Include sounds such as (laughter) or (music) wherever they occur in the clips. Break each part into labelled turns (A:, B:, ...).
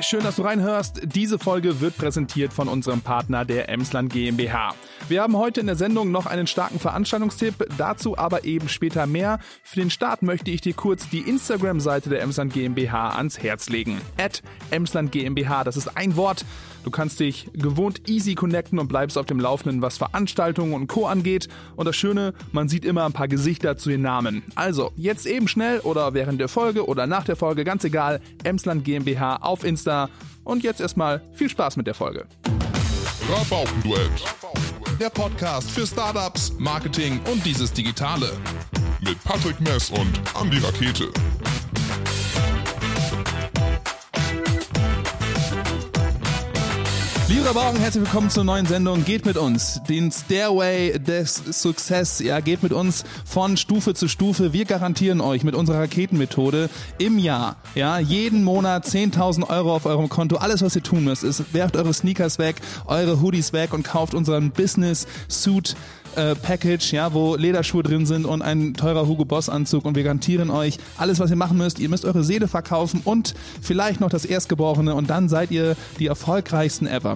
A: Schön, dass du reinhörst. Diese Folge wird präsentiert von unserem Partner der Emsland GmbH. Wir haben heute in der Sendung noch einen starken Veranstaltungstipp, dazu aber eben später mehr. Für den Start möchte ich dir kurz die Instagram-Seite der Emsland GmbH ans Herz legen. At Emsland GmbH, das ist ein Wort. Du kannst dich gewohnt easy connecten und bleibst auf dem Laufenden, was Veranstaltungen und Co. angeht. Und das Schöne, man sieht immer ein paar Gesichter zu den Namen. Also, jetzt eben schnell oder während der Folge oder nach der Folge, ganz egal, Emsland GmbH auf Insta. Und jetzt erstmal viel Spaß mit der Folge.
B: Rabaukenduett. Der Podcast für Startups, Marketing und dieses Digitale. Mit Patrick Mess und Andy Rakete.
A: Liebe Rabauken, herzlich willkommen zur neuen Sendung. Geht mit uns den Stairway des Success. Ja, geht mit uns von Stufe zu Stufe. Wir garantieren euch mit unserer Raketenmethode im Jahr, ja, jeden Monat 10.000 Euro auf eurem Konto. Alles, was ihr tun müsst, ist, werft eure Sneakers weg, eure Hoodies weg und kauft unseren Business Suit äh, Package, ja, wo Lederschuhe drin sind und ein teurer Hugo Boss Anzug und wir garantieren euch alles, was ihr machen müsst. Ihr müsst eure Seele verkaufen und vielleicht noch das Erstgeborene und dann seid ihr die erfolgreichsten ever.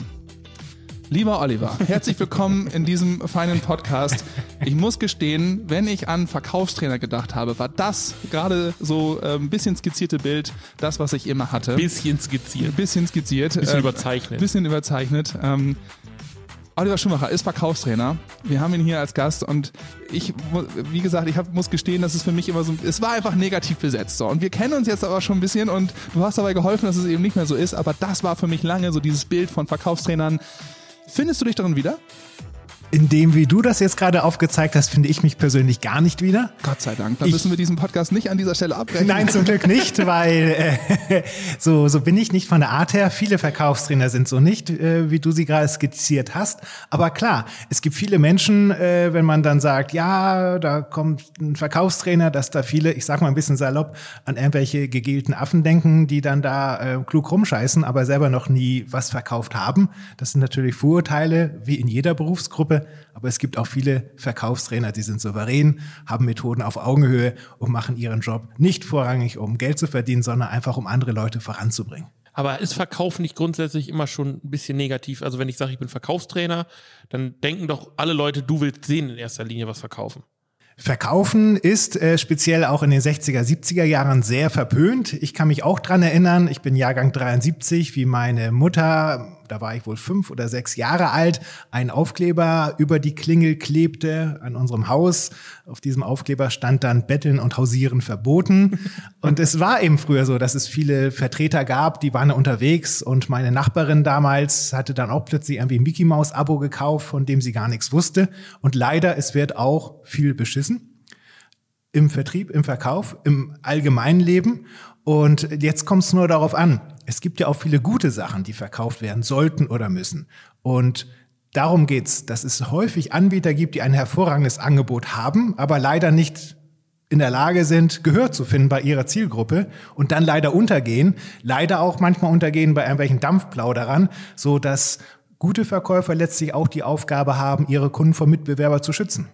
A: Lieber Oliver, herzlich willkommen in diesem feinen Podcast. Ich muss gestehen, wenn ich an Verkaufstrainer gedacht habe, war das gerade so äh, ein bisschen skizzierte Bild, das, was ich immer hatte.
C: Bisschen skizziert.
A: Bisschen skizziert.
C: Bisschen ähm, überzeichnet.
A: Bisschen überzeichnet. Ähm, Oliver Schumacher ist Verkaufstrainer. Wir haben ihn hier als Gast und ich, wie gesagt, ich hab, muss gestehen, dass es für mich immer so, es war einfach negativ besetzt. So. Und wir kennen uns jetzt aber schon ein bisschen und du hast dabei geholfen, dass es eben nicht mehr so ist. Aber das war für mich lange so dieses Bild von Verkaufstrainern. Findest du dich darin wieder?
D: In dem, wie du das jetzt gerade aufgezeigt hast, finde ich mich persönlich gar nicht wieder.
A: Gott sei Dank. Da müssen wir diesen Podcast nicht an dieser Stelle abbrechen.
D: Nein, zum Glück nicht, (laughs) weil äh, (laughs) so, so bin ich nicht von der Art her. Viele Verkaufstrainer sind so nicht, äh, wie du sie gerade skizziert hast. Aber klar, es gibt viele Menschen, äh, wenn man dann sagt, ja, da kommt ein Verkaufstrainer, dass da viele, ich sag mal ein bisschen salopp, an irgendwelche gegelten Affen denken, die dann da äh, klug rumscheißen, aber selber noch nie was verkauft haben. Das sind natürlich Vorurteile, wie in jeder Berufsgruppe aber es gibt auch viele Verkaufstrainer, die sind souverän, haben Methoden auf Augenhöhe und machen ihren Job nicht vorrangig, um Geld zu verdienen, sondern einfach, um andere Leute voranzubringen.
C: Aber ist Verkauf nicht grundsätzlich immer schon ein bisschen negativ? Also wenn ich sage, ich bin Verkaufstrainer, dann denken doch alle Leute, du willst sehen in erster Linie was verkaufen.
D: Verkaufen ist äh, speziell auch in den 60er, 70er Jahren sehr verpönt. Ich kann mich auch dran erinnern, ich bin Jahrgang 73, wie meine Mutter da war ich wohl fünf oder sechs Jahre alt, ein Aufkleber über die Klingel klebte an unserem Haus. Auf diesem Aufkleber stand dann Betteln und Hausieren verboten. (laughs) Und es war eben früher so, dass es viele Vertreter gab, die waren unterwegs und meine Nachbarin damals hatte dann auch plötzlich irgendwie ein Mickey Maus Abo gekauft, von dem sie gar nichts wusste. Und leider, es wird auch viel beschissen im Vertrieb, im Verkauf, im allgemeinen Leben. Und jetzt kommt es nur darauf an. Es gibt ja auch viele gute Sachen, die verkauft werden sollten oder müssen. Und darum geht's, dass es häufig Anbieter gibt, die ein hervorragendes Angebot haben, aber leider nicht in der Lage sind, Gehör zu finden bei ihrer Zielgruppe und dann leider untergehen, leider auch manchmal untergehen bei irgendwelchen Dampfplauderern, so dass gute Verkäufer letztlich auch die Aufgabe haben, ihre Kunden vor Mitbewerber zu schützen.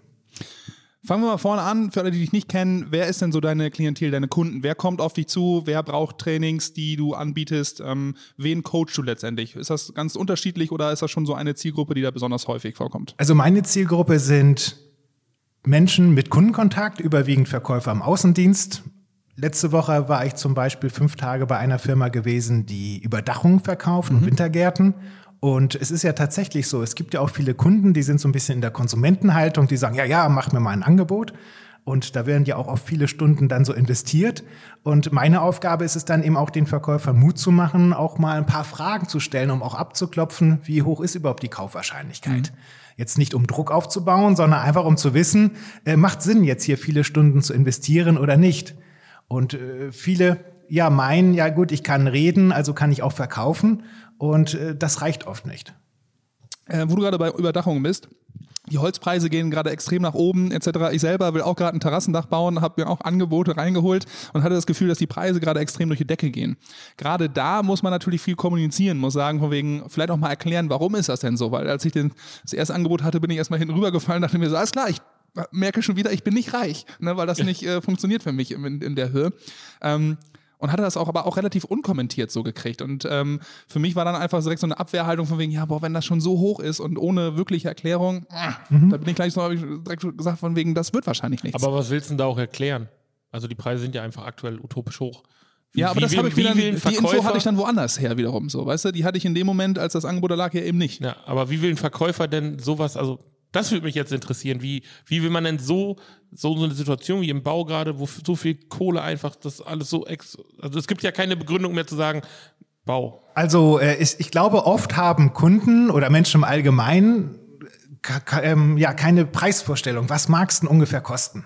A: Fangen wir mal vorne an, für alle, die dich nicht kennen, wer ist denn so deine Klientel, deine Kunden? Wer kommt auf dich zu? Wer braucht Trainings, die du anbietest? Ähm, wen coachst du letztendlich? Ist das ganz unterschiedlich oder ist das schon so eine Zielgruppe, die da besonders häufig vorkommt?
D: Also meine Zielgruppe sind Menschen mit Kundenkontakt, überwiegend Verkäufer im Außendienst. Letzte Woche war ich zum Beispiel fünf Tage bei einer Firma gewesen, die Überdachung verkauft mhm. und Wintergärten. Und es ist ja tatsächlich so, es gibt ja auch viele Kunden, die sind so ein bisschen in der Konsumentenhaltung, die sagen, ja, ja, mach mir mal ein Angebot. Und da werden ja auch auf viele Stunden dann so investiert. Und meine Aufgabe ist es dann eben auch den Verkäufer Mut zu machen, auch mal ein paar Fragen zu stellen, um auch abzuklopfen, wie hoch ist überhaupt die Kaufwahrscheinlichkeit. Mhm. Jetzt nicht um Druck aufzubauen, sondern einfach um zu wissen, äh, macht Sinn, jetzt hier viele Stunden zu investieren oder nicht. Und äh, viele ja meinen, ja gut, ich kann reden, also kann ich auch verkaufen. Und äh, das reicht oft nicht.
A: Äh, wo du gerade bei Überdachung bist, die Holzpreise gehen gerade extrem nach oben etc. Ich selber will auch gerade ein Terrassendach bauen, habe mir auch Angebote reingeholt und hatte das Gefühl, dass die Preise gerade extrem durch die Decke gehen. Gerade da muss man natürlich viel kommunizieren, muss sagen, von wegen, vielleicht auch mal erklären, warum ist das denn so? Weil als ich den, das erste Angebot hatte, bin ich erstmal hinten rübergefallen, dachte mir so, alles klar, ich merke schon wieder, ich bin nicht reich, ne, weil das nicht äh, funktioniert für mich in, in der Höhe. Ähm, und hatte das auch aber auch relativ unkommentiert so gekriegt. Und ähm, für mich war dann einfach direkt so eine Abwehrhaltung von wegen, ja, boah, wenn das schon so hoch ist und ohne wirkliche Erklärung, mhm. da bin ich gleich so, habe ich direkt gesagt von wegen, das wird wahrscheinlich nichts.
C: Aber was willst du denn da auch erklären? Also die Preise sind ja einfach aktuell utopisch hoch.
A: Wie, ja, aber das habe ich wieder, die Info hatte ich dann woanders her wiederum so, weißt du? Die hatte ich in dem Moment, als das Angebot da lag, ja eben nicht.
C: Ja, aber wie will ein Verkäufer denn sowas, also das würde mich jetzt interessieren. Wie, wie will man denn so, so eine Situation wie im Bau gerade, wo so viel Kohle einfach, das alles so ex, also es gibt ja keine Begründung mehr zu sagen, Bau.
D: Also äh, ich, ich glaube, oft haben Kunden oder Menschen im Allgemeinen ähm, ja keine Preisvorstellung. Was mag es denn ungefähr kosten?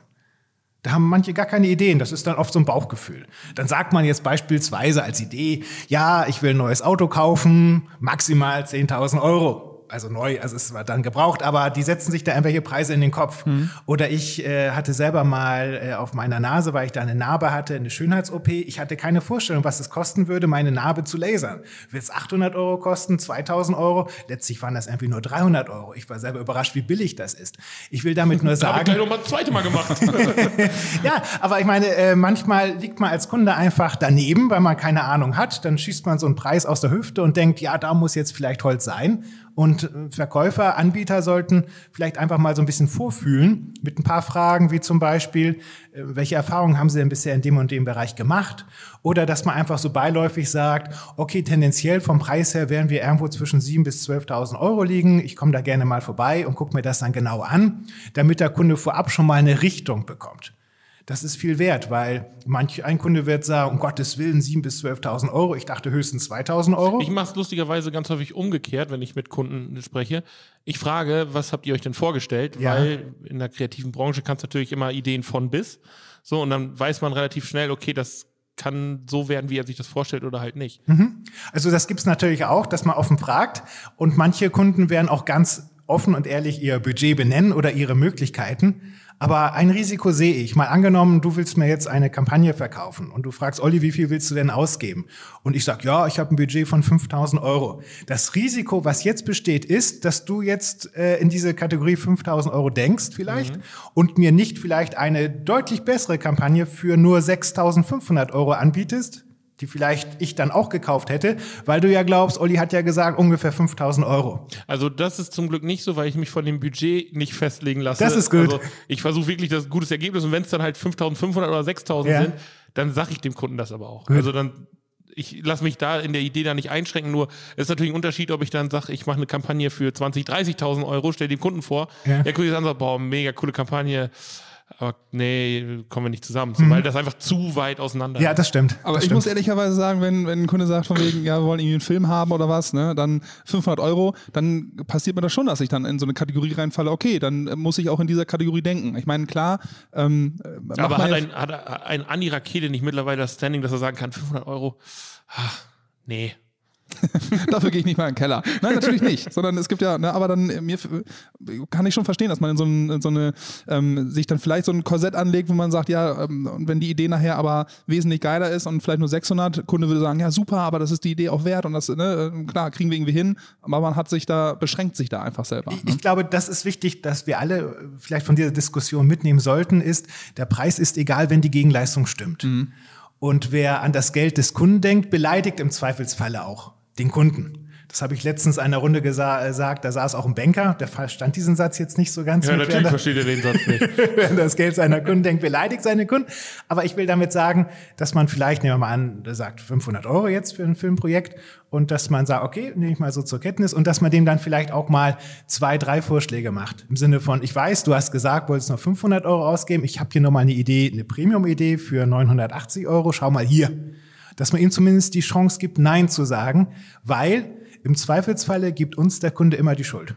D: Da haben manche gar keine Ideen. Das ist dann oft so ein Bauchgefühl. Dann sagt man jetzt beispielsweise als Idee, ja, ich will ein neues Auto kaufen, maximal 10.000 Euro also neu, also es war dann gebraucht, aber die setzen sich da irgendwelche Preise in den Kopf. Mhm. Oder ich äh, hatte selber mal äh, auf meiner Nase, weil ich da eine Narbe hatte, eine Schönheits-OP. Ich hatte keine Vorstellung, was es kosten würde, meine Narbe zu lasern. Wird es 800 Euro kosten, 2000 Euro? Letztlich waren das irgendwie nur 300 Euro. Ich war selber überrascht, wie billig das ist. Ich will damit nur sagen... Habe
C: ich gleich noch mal zweite Mal gemacht. (laughs)
D: ja, aber ich meine, äh, manchmal liegt man als Kunde einfach daneben, weil man keine Ahnung hat. Dann schießt man so einen Preis aus der Hüfte und denkt, ja, da muss jetzt vielleicht Holz sein. Und äh, Verkäufer, Anbieter sollten vielleicht einfach mal so ein bisschen vorfühlen mit ein paar Fragen, wie zum Beispiel, äh, welche Erfahrungen haben Sie denn bisher in dem und dem Bereich gemacht? Oder dass man einfach so beiläufig sagt, okay, tendenziell vom Preis her werden wir irgendwo zwischen 7.000 bis 12.000 Euro liegen. Ich komme da gerne mal vorbei und gucke mir das dann genau an, damit der Kunde vorab schon mal eine Richtung bekommt das ist viel wert, weil manch ein Kunde wird sagen, um Gottes Willen, 7.000 bis 12.000 Euro. Ich dachte höchstens 2.000 Euro.
C: Ich mache es lustigerweise ganz häufig umgekehrt, wenn ich mit Kunden spreche. Ich frage, was habt ihr euch denn vorgestellt? Ja. Weil in der kreativen Branche kannst du natürlich immer Ideen von bis. So, und dann weiß man relativ schnell, okay, das kann so werden, wie er sich das vorstellt oder halt nicht.
D: Mhm. Also das gibt's natürlich auch, dass man offen fragt. Und manche Kunden werden auch ganz offen und ehrlich ihr Budget benennen oder ihre Möglichkeiten. Aber ein Risiko sehe ich. Mal angenommen, du willst mir jetzt eine Kampagne verkaufen und du fragst, Olli, wie viel willst du denn ausgeben? Und ich sag, ja, ich habe ein Budget von 5000 Euro. Das Risiko, was jetzt besteht, ist, dass du jetzt äh, in diese Kategorie 5000 Euro denkst vielleicht mhm. und mir nicht vielleicht eine deutlich bessere Kampagne für nur 6500 Euro anbietest die vielleicht ich dann auch gekauft hätte, weil du ja glaubst, Olli hat ja gesagt, ungefähr 5000 Euro.
C: Also das ist zum Glück nicht so, weil ich mich von dem Budget nicht festlegen lasse.
D: Das ist gut. Also
C: ich versuche wirklich das gutes Ergebnis und wenn es dann halt 5500 oder 6000 ja. sind, dann sage ich dem Kunden das aber auch. Gut. Also dann ich lasse mich da in der Idee da nicht einschränken, nur es ist natürlich ein Unterschied, ob ich dann sage, ich mache eine Kampagne für 20, 30.000 Euro, stell dem Kunden vor, ja. der Kunde sagt, boah, mega coole Kampagne, aber nee, kommen wir nicht zusammen, so, mhm. weil das einfach zu weit auseinander
D: ist. Ja, das stimmt.
A: Aber
D: das
A: ich
D: stimmt.
A: muss ehrlicherweise sagen, wenn, wenn ein Kunde sagt von wegen, ja, wir wollen irgendwie einen Film haben oder was, ne, dann 500 Euro, dann passiert mir das schon, dass ich dann in so eine Kategorie reinfalle, okay, dann muss ich auch in dieser Kategorie denken. Ich meine, klar, ähm,
C: aber hat ein, hat ein Andi Rakete nicht mittlerweile das Standing, dass er sagen kann, 500 Euro, ach, nee, (laughs)
A: Dafür gehe ich nicht mal in den Keller. Nein, natürlich nicht. Sondern es gibt ja, ne, aber dann mir kann ich schon verstehen, dass man in so, ein, so eine ähm, sich dann vielleicht so ein Korsett anlegt, wo man sagt, ja, ähm, wenn die Idee nachher aber wesentlich geiler ist und vielleicht nur 600, Kunde würde sagen, ja super, aber das ist die Idee auch wert und das, ne, äh, klar, kriegen wir irgendwie hin, aber man hat sich da, beschränkt sich da einfach selber.
D: Ne? Ich, ich glaube, das ist wichtig, dass wir alle vielleicht von dieser Diskussion mitnehmen sollten, ist, der Preis ist egal, wenn die Gegenleistung stimmt. Mhm. Und wer an das Geld des Kunden denkt, beleidigt im Zweifelsfalle auch den Kunden. Das habe ich letztens einer Runde äh, gesagt, da saß auch ein Banker, der verstand diesen Satz jetzt nicht so ganz.
C: Ja, natürlich versteht er den Satz nicht. (laughs)
D: Wenn das Geld seiner Kunden denkt, beleidigt seine Kunden. Aber ich will damit sagen, dass man vielleicht, nehmen wir mal an, der sagt 500 Euro jetzt für ein Filmprojekt und dass man sagt, okay, nehme ich mal so zur Kenntnis und dass man dem dann vielleicht auch mal zwei, drei Vorschläge macht. Im Sinne von, ich weiß, du hast gesagt, wolltest nur 500 Euro ausgeben, ich habe hier nochmal eine Idee, eine Premium-Idee für 980 Euro, schau mal hier dass man ihm zumindest die Chance gibt, Nein zu sagen, weil im Zweifelsfalle gibt uns der Kunde immer die Schuld.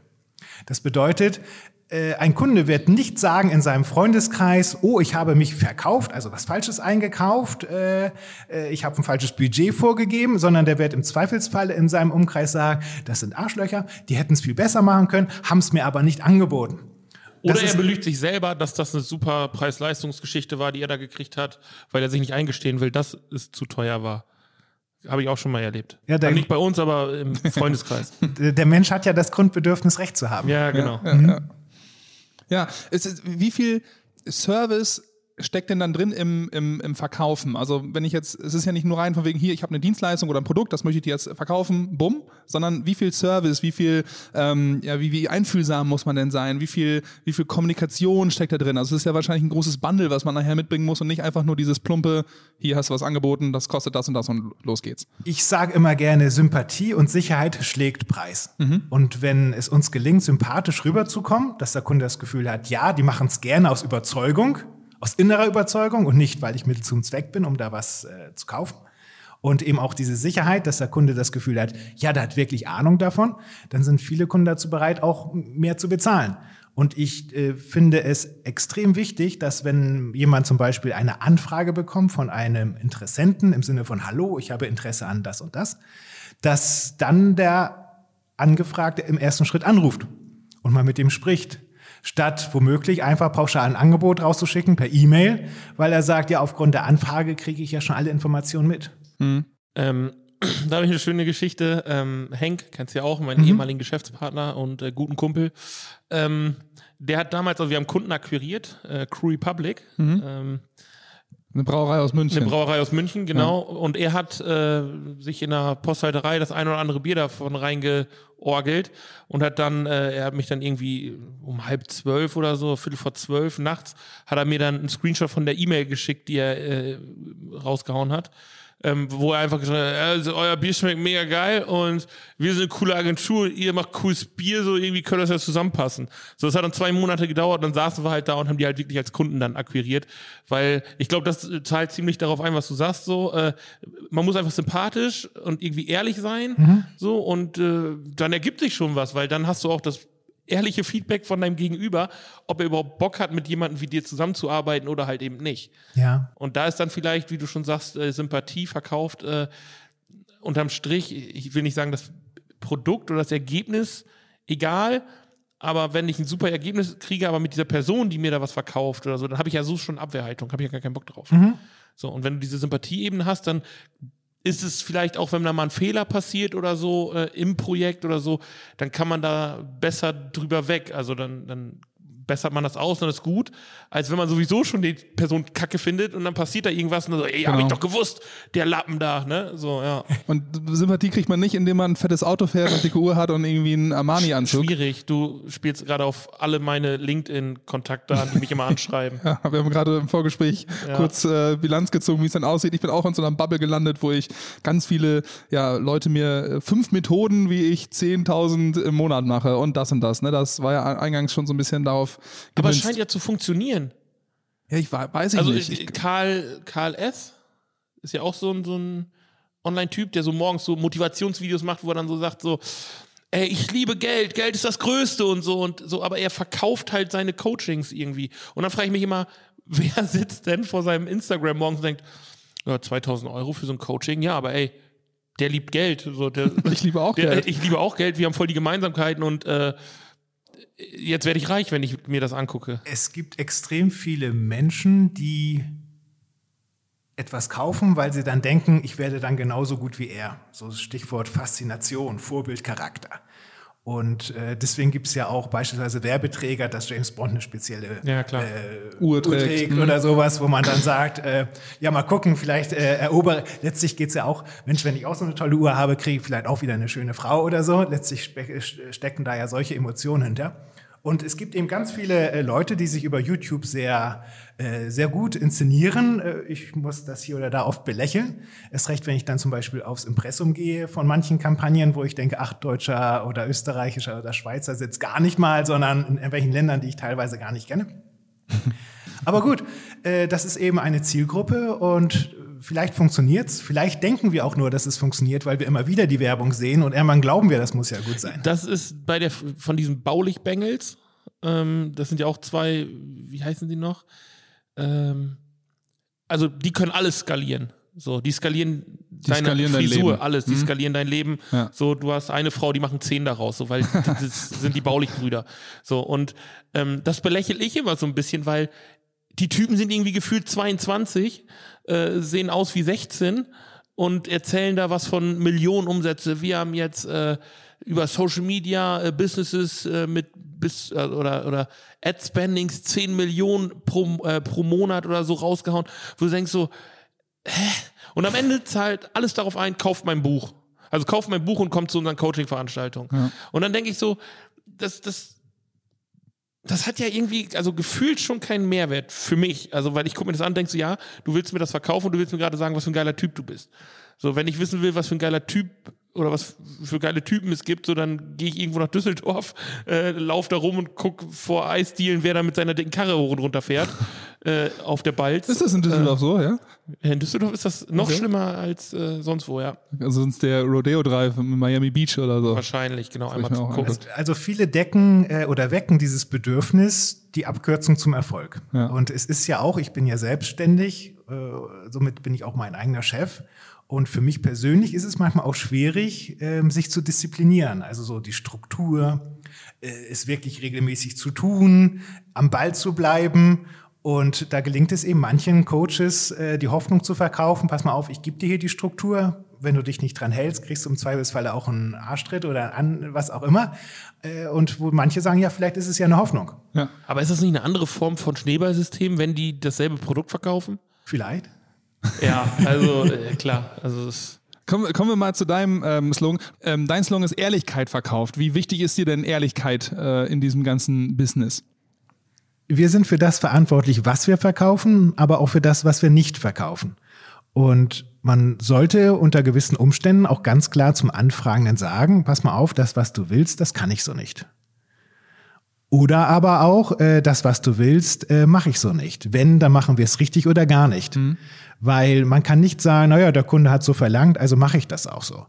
D: Das bedeutet, äh, ein Kunde wird nicht sagen in seinem Freundeskreis, oh, ich habe mich verkauft, also was Falsches eingekauft, äh, äh, ich habe ein falsches Budget vorgegeben, sondern der wird im Zweifelsfalle in seinem Umkreis sagen, das sind Arschlöcher, die hätten es viel besser machen können, haben es mir aber nicht angeboten.
C: Oder er belügt sich selber, dass das eine super Preis-Leistungsgeschichte war, die er da gekriegt hat, weil er sich nicht eingestehen will, dass es zu teuer war. Habe ich auch schon mal erlebt. Ja, der, nicht bei uns, aber im (laughs) Freundeskreis.
D: Der Mensch hat ja das Grundbedürfnis, Recht zu haben.
C: Ja, genau.
A: Ja, ja, mhm. ja. ja es ist, wie viel Service steckt denn dann drin im, im, im Verkaufen? Also wenn ich jetzt, es ist ja nicht nur rein von wegen hier, ich habe eine Dienstleistung oder ein Produkt, das möchte ich dir jetzt verkaufen, bumm, sondern wie viel Service, wie viel, ähm, ja, wie, wie einfühlsam muss man denn sein, wie viel, wie viel Kommunikation steckt da drin? Also es ist ja wahrscheinlich ein großes Bundle, was man nachher mitbringen muss und nicht einfach nur dieses plumpe, hier hast du was angeboten, das kostet das und das und los geht's.
D: Ich sage immer gerne, Sympathie und Sicherheit schlägt Preis. Mhm. Und wenn es uns gelingt, sympathisch rüberzukommen, dass der Kunde das Gefühl hat, ja, die machen es gerne aus Überzeugung, aus innerer Überzeugung und nicht, weil ich Mittel zum Zweck bin, um da was äh, zu kaufen. Und eben auch diese Sicherheit, dass der Kunde das Gefühl hat, ja, der hat wirklich Ahnung davon, dann sind viele Kunden dazu bereit, auch mehr zu bezahlen. Und ich äh, finde es extrem wichtig, dass wenn jemand zum Beispiel eine Anfrage bekommt von einem Interessenten im Sinne von Hallo, ich habe Interesse an das und das, dass dann der Angefragte im ersten Schritt anruft und mal mit dem spricht statt womöglich einfach pauschal ein Angebot rauszuschicken per E-Mail, weil er sagt, ja, aufgrund der Anfrage kriege ich ja schon alle Informationen mit.
C: Mhm. Ähm, (clears throat) da habe ich eine schöne Geschichte. Ähm, Henk, kennst du ja auch, meinen mhm. ehemaligen Geschäftspartner und äh, guten Kumpel. Ähm, der hat damals, also wir haben Kunden akquiriert, äh, Crew Republic. Mhm.
A: Eine Brauerei aus München.
C: Eine Brauerei aus München, genau. Ja. Und er hat äh, sich in der Posthalterei das ein oder andere Bier davon reingeorgelt und hat dann, äh, er hat mich dann irgendwie um halb zwölf oder so, viertel vor zwölf nachts, hat er mir dann einen Screenshot von der E-Mail geschickt, die er äh, rausgehauen hat ähm, wo er einfach gesagt hat, also euer Bier schmeckt mega geil und wir sind eine coole Agentur, ihr macht cooles Bier, so irgendwie könnte das ja zusammenpassen. So, das hat dann zwei Monate gedauert, dann saßen wir halt da und haben die halt wirklich als Kunden dann akquiriert, weil ich glaube, das zahlt ziemlich darauf ein, was du sagst, so, äh, man muss einfach sympathisch und irgendwie ehrlich sein, mhm. so, und äh, dann ergibt sich schon was, weil dann hast du auch das ehrliche Feedback von deinem Gegenüber, ob er überhaupt Bock hat, mit jemandem wie dir zusammenzuarbeiten oder halt eben nicht.
D: Ja.
C: Und da ist dann vielleicht, wie du schon sagst, äh, Sympathie verkauft. Äh, unterm Strich, ich will nicht sagen, das Produkt oder das Ergebnis egal, aber wenn ich ein super Ergebnis kriege, aber mit dieser Person, die mir da was verkauft oder so, dann habe ich ja so schon Abwehrhaltung, habe ich ja gar keinen Bock drauf. Mhm. So, und wenn du diese Sympathieebene hast, dann ist es vielleicht auch, wenn da mal ein Fehler passiert oder so äh, im Projekt oder so, dann kann man da besser drüber weg. Also dann, dann bessert man das aus und ist gut, als wenn man sowieso schon die Person kacke findet und dann passiert da irgendwas und dann so, ey, genau. hab ich doch gewusst, der Lappen da, ne? So, ja.
A: Und Sympathie kriegt man nicht, indem man ein fettes Auto fährt und dicke Uhr hat und irgendwie einen Armani-Anzug.
C: Schwierig. Du spielst gerade auf alle meine LinkedIn-Kontakte an, die mich immer anschreiben. (laughs)
A: ja, wir haben gerade im Vorgespräch ja. kurz äh, Bilanz gezogen, wie es dann aussieht. Ich bin auch in so einer Bubble gelandet, wo ich ganz viele ja, Leute mir äh, fünf Methoden, wie ich 10.000 im Monat mache und das und das. Ne? Das war ja eingangs schon so ein bisschen darauf
C: aber es scheint ja zu funktionieren.
A: Ja, ich weiß ich
C: also,
A: nicht.
C: Also Karl, Karl S. ist ja auch so ein, so ein Online-Typ, der so morgens so Motivationsvideos macht, wo er dann so sagt, so, ey, ich liebe Geld, Geld ist das Größte und so und so, aber er verkauft halt seine Coachings irgendwie. Und dann frage ich mich immer, (laughs) wer sitzt denn vor seinem Instagram morgens und denkt, ja, 2000 Euro für so ein Coaching, ja, aber ey, der liebt Geld. So, der, (laughs)
A: ich liebe auch der, Geld.
C: Ich liebe auch Geld, wir haben voll die Gemeinsamkeiten und äh, jetzt werde ich reich, wenn ich mir das angucke.
D: Es gibt extrem viele Menschen, die etwas kaufen, weil sie dann denken, ich werde dann genauso gut wie er. So Stichwort Faszination, Vorbild, Charakter. Und äh, deswegen gibt es ja auch beispielsweise Werbeträger, dass James Bond eine spezielle
C: ja,
D: äh, Uhr trägt, mhm. oder sowas, wo man dann sagt, äh, ja mal gucken, vielleicht äh, erobere. Letztlich geht's ja auch, Mensch, wenn ich auch so eine tolle Uhr habe, kriege ich vielleicht auch wieder eine schöne Frau oder so. Letztlich stecken da ja solche Emotionen hinter. Und es gibt eben ganz viele äh, Leute, die sich über YouTube sehr, äh, sehr gut inszenieren. Äh, ich muss das hier oder da oft belächeln. Es recht, wenn ich dann zum Beispiel aufs Impressum gehe von manchen Kampagnen, wo ich denke, ach, Deutscher oder Österreichischer oder Schweizer sitzt gar nicht mal, sondern in irgendwelchen Ländern, die ich teilweise gar nicht kenne. (laughs) Aber gut, äh, das ist eben eine Zielgruppe und vielleicht funktioniert's. Vielleicht denken wir auch nur, dass es funktioniert, weil wir immer wieder die Werbung sehen und irgendwann glauben wir, das muss ja gut sein.
C: Das ist bei der von diesen Baulich-Bengels. Ähm, das sind ja auch zwei, wie heißen die noch? Ähm, also die können alles skalieren. So, die skalieren die deine skalieren Frisur, dein alles, die mhm. skalieren dein Leben. Ja. So, du hast eine Frau, die machen zehn daraus, so, weil (laughs) das sind die Baulich-Brüder. So, und ähm, das belächle ich immer so ein bisschen, weil die Typen sind irgendwie gefühlt 22 äh, sehen aus wie 16 und erzählen da was von Millionen Umsätze. Wir haben jetzt äh, über Social Media äh, Businesses äh, mit bis äh, oder oder Ad Spendings 10 Millionen pro, äh, pro Monat oder so rausgehauen, wo du denkst so, hä? Und am Ende zahlt alles darauf ein, kauft mein Buch. Also kauft mein Buch und kommt zu unseren Coaching-Veranstaltungen. Ja. Und dann denke ich so, das, das, das hat ja irgendwie, also gefühlt schon keinen Mehrwert für mich. Also, weil ich gucke mir das an und denke so, ja, du willst mir das verkaufen und du willst mir gerade sagen, was für ein geiler Typ du bist. So, wenn ich wissen will, was für ein geiler Typ oder was für geile Typen es gibt, so dann gehe ich irgendwo nach Düsseldorf, (laughs) äh, lauf da rum und guck vor Eisdielen, wer da mit seiner dicken Karre hoch und runter fährt (laughs) äh, auf der Balz.
A: Ist das in Düsseldorf äh, so, ja?
C: In Düsseldorf ist das noch okay. schlimmer als äh, sonst wo, ja.
A: Also sonst der Rodeo Drive in Miami Beach oder so.
C: Wahrscheinlich, genau, einmal zu gucken.
D: Also, also, viele decken äh, oder wecken dieses Bedürfnis, die Abkürzung zum Erfolg. Ja. Und es ist ja auch, ich bin ja selbstständig, äh, somit bin ich auch mein eigener Chef. Und für mich persönlich ist es manchmal auch schwierig, ähm, sich zu disziplinieren. Also so die Struktur, äh, es wirklich regelmäßig zu tun, am Ball zu bleiben. Und da gelingt es eben manchen Coaches, äh, die Hoffnung zu verkaufen, pass mal auf, ich gebe dir hier die Struktur. Wenn du dich nicht dran hältst, kriegst du im Zweifelsfall auch einen Arschtritt oder an, was auch immer. Äh, und wo manche sagen, ja, vielleicht ist es ja eine Hoffnung. Ja.
C: Aber ist das nicht eine andere Form von Schneeballsystem, wenn die dasselbe Produkt verkaufen?
D: Vielleicht.
C: Ja, also äh, klar. Also es
A: Kommen, kommen wir mal zu deinem ähm, Slogan. Ähm, dein Slogan ist Ehrlichkeit verkauft. Wie wichtig ist dir denn Ehrlichkeit äh, in diesem ganzen Business?
D: Wir sind für das verantwortlich, was wir verkaufen, aber auch für das, was wir nicht verkaufen. Und man sollte unter gewissen Umständen auch ganz klar zum Anfragenden sagen, pass mal auf, das, was du willst, das kann ich so nicht. Oder aber auch, äh, das, was du willst, äh, mache ich so nicht. Wenn, dann machen wir es richtig oder gar nicht. Mhm. Weil man kann nicht sagen, naja, der Kunde hat so verlangt, also mache ich das auch so.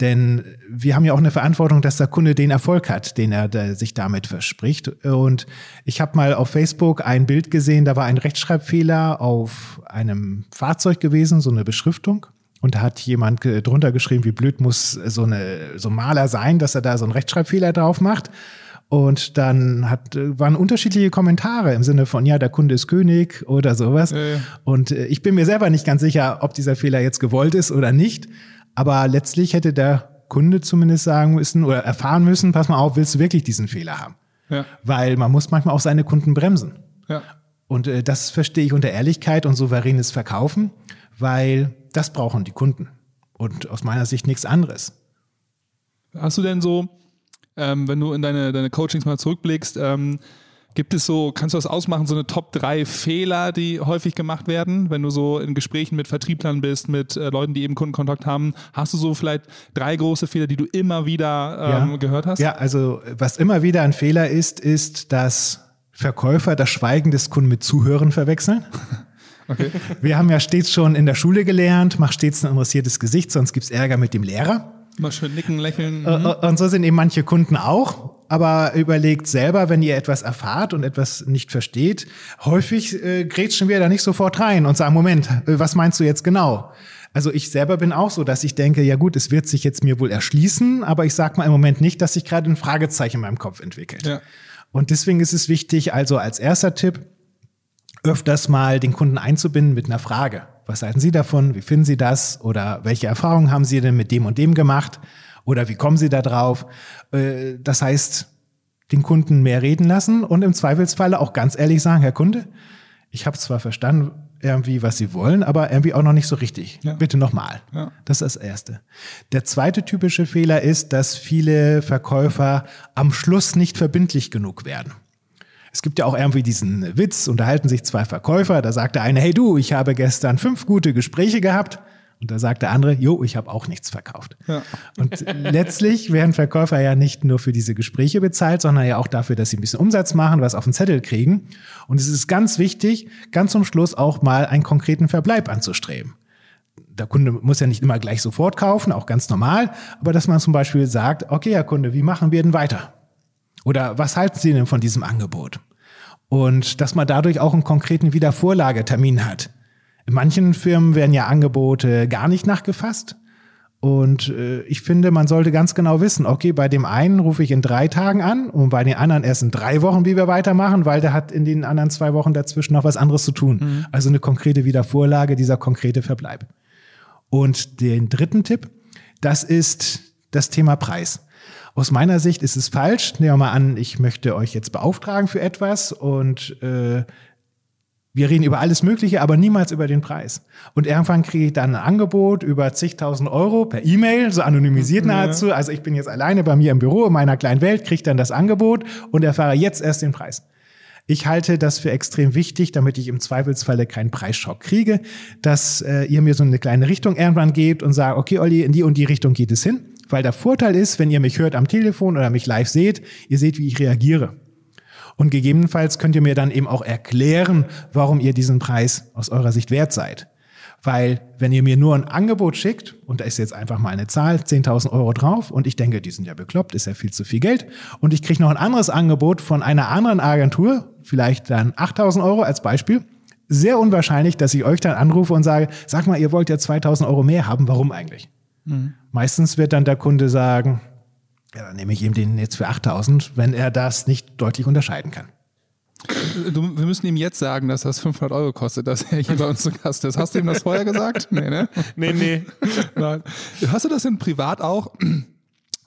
D: Denn wir haben ja auch eine Verantwortung, dass der Kunde den Erfolg hat, den er sich damit verspricht. Und ich habe mal auf Facebook ein Bild gesehen, da war ein Rechtschreibfehler auf einem Fahrzeug gewesen, so eine Beschriftung. Und da hat jemand drunter geschrieben, wie blöd muss so, eine, so ein Maler sein, dass er da so einen Rechtschreibfehler drauf macht. Und dann hat, waren unterschiedliche Kommentare im Sinne von, ja, der Kunde ist König oder sowas. Ja, ja. Und äh, ich bin mir selber nicht ganz sicher, ob dieser Fehler jetzt gewollt ist oder nicht. Aber letztlich hätte der Kunde zumindest sagen müssen oder erfahren müssen, pass mal auf, willst du wirklich diesen Fehler haben? Ja. Weil man muss manchmal auch seine Kunden bremsen. Ja. Und äh, das verstehe ich unter Ehrlichkeit und souveränes Verkaufen, weil das brauchen die Kunden. Und aus meiner Sicht nichts anderes.
A: Hast du denn so ähm, wenn du in deine, deine Coachings mal zurückblickst, ähm, Gibt es so, kannst du das ausmachen, so eine Top 3 Fehler, die häufig gemacht werden, wenn du so in Gesprächen mit Vertrieblern bist, mit äh, Leuten, die eben Kundenkontakt haben? Hast du so vielleicht drei große Fehler, die du immer wieder ähm, ja. gehört hast?
D: Ja, also was immer wieder ein Fehler ist, ist, dass Verkäufer das Schweigen des Kunden mit Zuhören verwechseln. (laughs) Okay. Wir haben ja stets schon in der Schule gelernt, mach stets ein interessiertes Gesicht, sonst gibt es Ärger mit dem Lehrer.
A: Mal schön nicken, lächeln.
D: Äh, mhm. Und so sind eben manche Kunden auch. Aber überlegt selber, wenn ihr etwas erfahrt und etwas nicht versteht, häufig äh, grätschen wir da nicht sofort rein und sagen, Moment, äh, was meinst du jetzt genau? Also ich selber bin auch so, dass ich denke, ja gut, es wird sich jetzt mir wohl erschließen, aber ich sag mal im Moment nicht, dass sich gerade ein Fragezeichen in meinem Kopf entwickelt. Ja. Und deswegen ist es wichtig, also als erster Tipp, öfters mal den Kunden einzubinden mit einer Frage. Was halten Sie davon? Wie finden Sie das? Oder welche Erfahrungen haben Sie denn mit dem und dem gemacht? Oder wie kommen Sie da drauf? Äh, das heißt, den Kunden mehr reden lassen und im Zweifelsfalle auch ganz ehrlich sagen, Herr Kunde, ich habe zwar verstanden, irgendwie, was Sie wollen, aber irgendwie auch noch nicht so richtig. Ja. Bitte nochmal. Ja. Das ist das Erste. Der zweite typische Fehler ist, dass viele Verkäufer am Schluss nicht verbindlich genug werden. Es gibt ja auch irgendwie diesen Witz, unterhalten sich zwei Verkäufer, da sagt der eine, hey du, ich habe gestern fünf gute Gespräche gehabt. Und da sagt der andere, jo, ich habe auch nichts verkauft. Ja. Und letztlich werden Verkäufer ja nicht nur für diese Gespräche bezahlt, sondern ja auch dafür, dass sie ein bisschen Umsatz machen, was auf den Zettel kriegen. Und es ist ganz wichtig, ganz zum Schluss auch mal einen konkreten Verbleib anzustreben. Der Kunde muss ja nicht immer gleich sofort kaufen, auch ganz normal, aber dass man zum Beispiel sagt, okay, Herr Kunde, wie machen wir denn weiter? Oder was halten Sie denn von diesem Angebot? Und dass man dadurch auch einen konkreten Wiedervorlagetermin hat. In manchen Firmen werden ja Angebote gar nicht nachgefasst. Und äh, ich finde, man sollte ganz genau wissen, okay, bei dem einen rufe ich in drei Tagen an und bei den anderen erst in drei Wochen, wie wir weitermachen, weil der hat in den anderen zwei Wochen dazwischen noch was anderes zu tun. Mhm. Also eine konkrete Wiedervorlage, dieser konkrete Verbleib. Und den dritten Tipp, das ist das Thema Preis. Aus meiner Sicht ist es falsch. Nehmen wir mal an, ich möchte euch jetzt beauftragen für etwas und äh, wir reden über alles Mögliche, aber niemals über den Preis. Und irgendwann kriege ich dann ein Angebot über zigtausend Euro per E-Mail, so anonymisiert ja. nahezu. Also ich bin jetzt alleine bei mir im Büro in meiner kleinen Welt, kriege dann das Angebot und erfahre jetzt erst den Preis. Ich halte das für extrem wichtig, damit ich im Zweifelsfalle keinen Preisschock kriege, dass äh, ihr mir so eine kleine Richtung irgendwann gebt und sagt, okay, Olli, in die und die Richtung geht es hin. Weil der Vorteil ist, wenn ihr mich hört am Telefon oder mich live seht, ihr seht, wie ich reagiere. Und gegebenenfalls könnt ihr mir dann eben auch erklären, warum ihr diesen Preis aus eurer Sicht wert seid. Weil wenn ihr mir nur ein Angebot schickt, und da ist jetzt einfach mal eine Zahl, 10.000 Euro drauf, und ich denke, die sind ja bekloppt, ist ja viel zu viel Geld, und ich kriege noch ein anderes Angebot von einer anderen Agentur, vielleicht dann 8.000 Euro als Beispiel, sehr unwahrscheinlich, dass ich euch dann anrufe und sage, sag mal, ihr wollt ja 2.000 Euro mehr haben, warum eigentlich? Mhm. Meistens wird dann der Kunde sagen, ja, dann nehme ich ihm den jetzt für 8000, wenn er das nicht deutlich unterscheiden kann.
A: Du, wir müssen ihm jetzt sagen, dass das 500 Euro kostet, dass er hier bei uns zu Gast ist. Hast du ihm das vorher gesagt?
C: Nee, ne? (laughs) Nee, nee. (laughs)
A: Nein. Hast du das denn privat auch?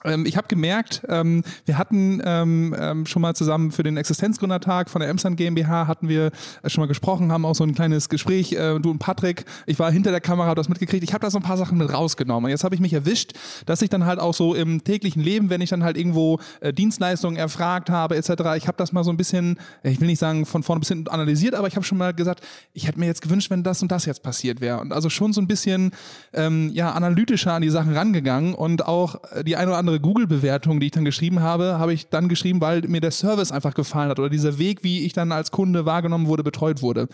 A: Ähm, ich habe gemerkt, ähm, wir hatten ähm, ähm, schon mal zusammen für den Existenzgründertag von der Emsland GmbH hatten wir äh, schon mal gesprochen, haben auch so ein kleines Gespräch, äh, du und Patrick. Ich war hinter der Kamera, habe das mitgekriegt. Ich habe da so ein paar Sachen mit rausgenommen. Und jetzt habe ich mich erwischt, dass ich dann halt auch so im täglichen Leben, wenn ich dann halt irgendwo äh, Dienstleistungen erfragt habe etc., ich habe das mal so ein bisschen, ich will nicht sagen von vorne bis hinten analysiert, aber ich habe schon mal gesagt, ich hätte mir jetzt gewünscht, wenn das und das jetzt passiert wäre. Und also schon so ein bisschen ähm, ja analytischer an die Sachen rangegangen und auch äh, die eine oder andere andere Google-Bewertung, die ich dann geschrieben habe, habe ich dann geschrieben, weil mir der Service einfach gefallen hat oder dieser Weg, wie ich dann als Kunde wahrgenommen wurde, betreut wurde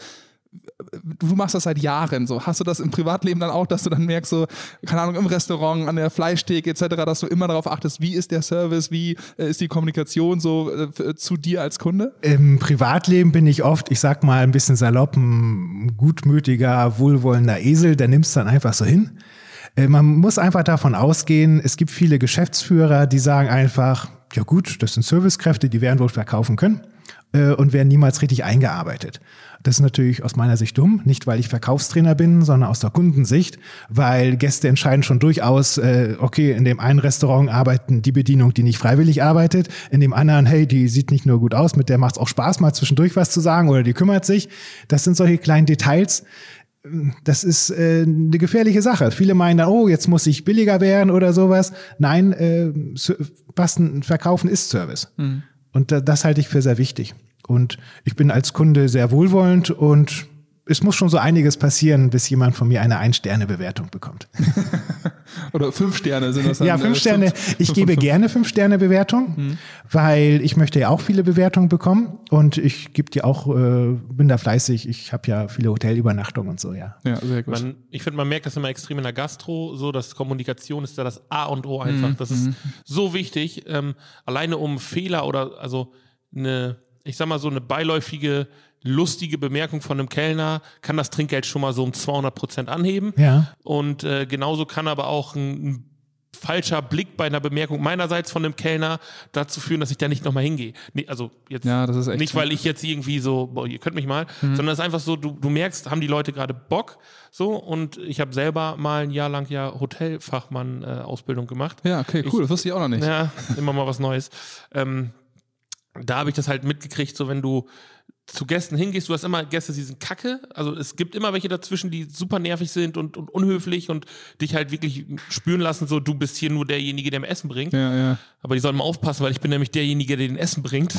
A: du machst das seit Jahren so. Hast du das im Privatleben dann auch, dass du dann merkst, so, keine Ahnung, im Restaurant, an der Fleischtheke etc., dass du immer darauf achtest, wie ist der Service, wie äh, ist die Kommunikation so äh, zu dir als Kunde?
D: Im Privatleben bin ich oft, ich sag mal ein bisschen salopp, ein gutmütiger, wohlwollender Esel, der nimmst dann einfach so hin. Äh, man muss einfach davon ausgehen, es gibt viele Geschäftsführer, die sagen einfach, ja gut, das sind Servicekräfte, die werden wohl verkaufen können äh, und werden niemals richtig eingearbeitet. Das ist natürlich aus meiner Sicht dumm, nicht weil ich Verkaufstrainer bin, sondern aus der Kundensicht, weil Gäste entscheiden schon durchaus, äh, okay, in dem einen Restaurant arbeiten die Bedienung, die nicht freiwillig arbeitet, in dem anderen, hey, die sieht nicht nur gut aus, mit der macht es auch Spaß, mal zwischendurch was zu sagen oder die kümmert sich. Das sind solche kleinen Details, das ist äh, eine gefährliche Sache. Viele meinen dann, oh, jetzt muss ich billiger werden oder sowas. Nein, äh, passen, verkaufen ist Service. Mhm. Und das halte ich für sehr wichtig. Und ich bin als Kunde sehr wohlwollend und es muss schon so einiges passieren, bis jemand von mir eine Ein-Sterne-Bewertung bekommt. (laughs)
A: Oder fünf Sterne sind das dann?
D: Ja, fünf äh, Sterne. Fünf, ich fünf, (laughs) gebe fünf. gerne fünf Sterne Bewertung, mhm. weil ich möchte ja auch viele Bewertungen bekommen und ich gebe dir auch, äh, bin da fleißig. Ich habe ja viele Hotelübernachtungen und so, ja.
C: Ja, sehr gut. Man, ich finde, man merkt das immer extrem in der Gastro, so dass Kommunikation ist da das A und O einfach. Mhm. Das ist mhm. so wichtig, ähm, alleine um Fehler oder also eine, ich sag mal so eine beiläufige lustige Bemerkung von einem Kellner kann das Trinkgeld schon mal so um 200 Prozent anheben.
D: Ja.
C: Und äh, genauso kann aber auch ein, ein falscher Blick bei einer Bemerkung meinerseits von einem Kellner dazu führen, dass ich da nicht nochmal hingehe. Nee, also jetzt ja, nicht, weil ich jetzt irgendwie so, boah, ihr könnt mich mal, mhm. sondern es ist einfach so, du, du merkst, haben die Leute gerade Bock so und ich habe selber mal ein Jahr lang ja Hotelfachmann äh, Ausbildung gemacht.
A: Ja, okay, cool, ich, das wusste ich auch noch nicht.
C: Ja, immer mal was Neues. Ähm, da habe ich das halt mitgekriegt, so wenn du zu Gästen hingehst, du hast immer Gäste, die sind kacke. Also es gibt immer welche dazwischen, die super nervig sind und, und unhöflich und dich halt wirklich spüren lassen, so du bist hier nur derjenige, der mir Essen bringt.
A: Ja, ja.
C: Aber die sollen mal aufpassen, weil ich bin nämlich derjenige, der den Essen bringt.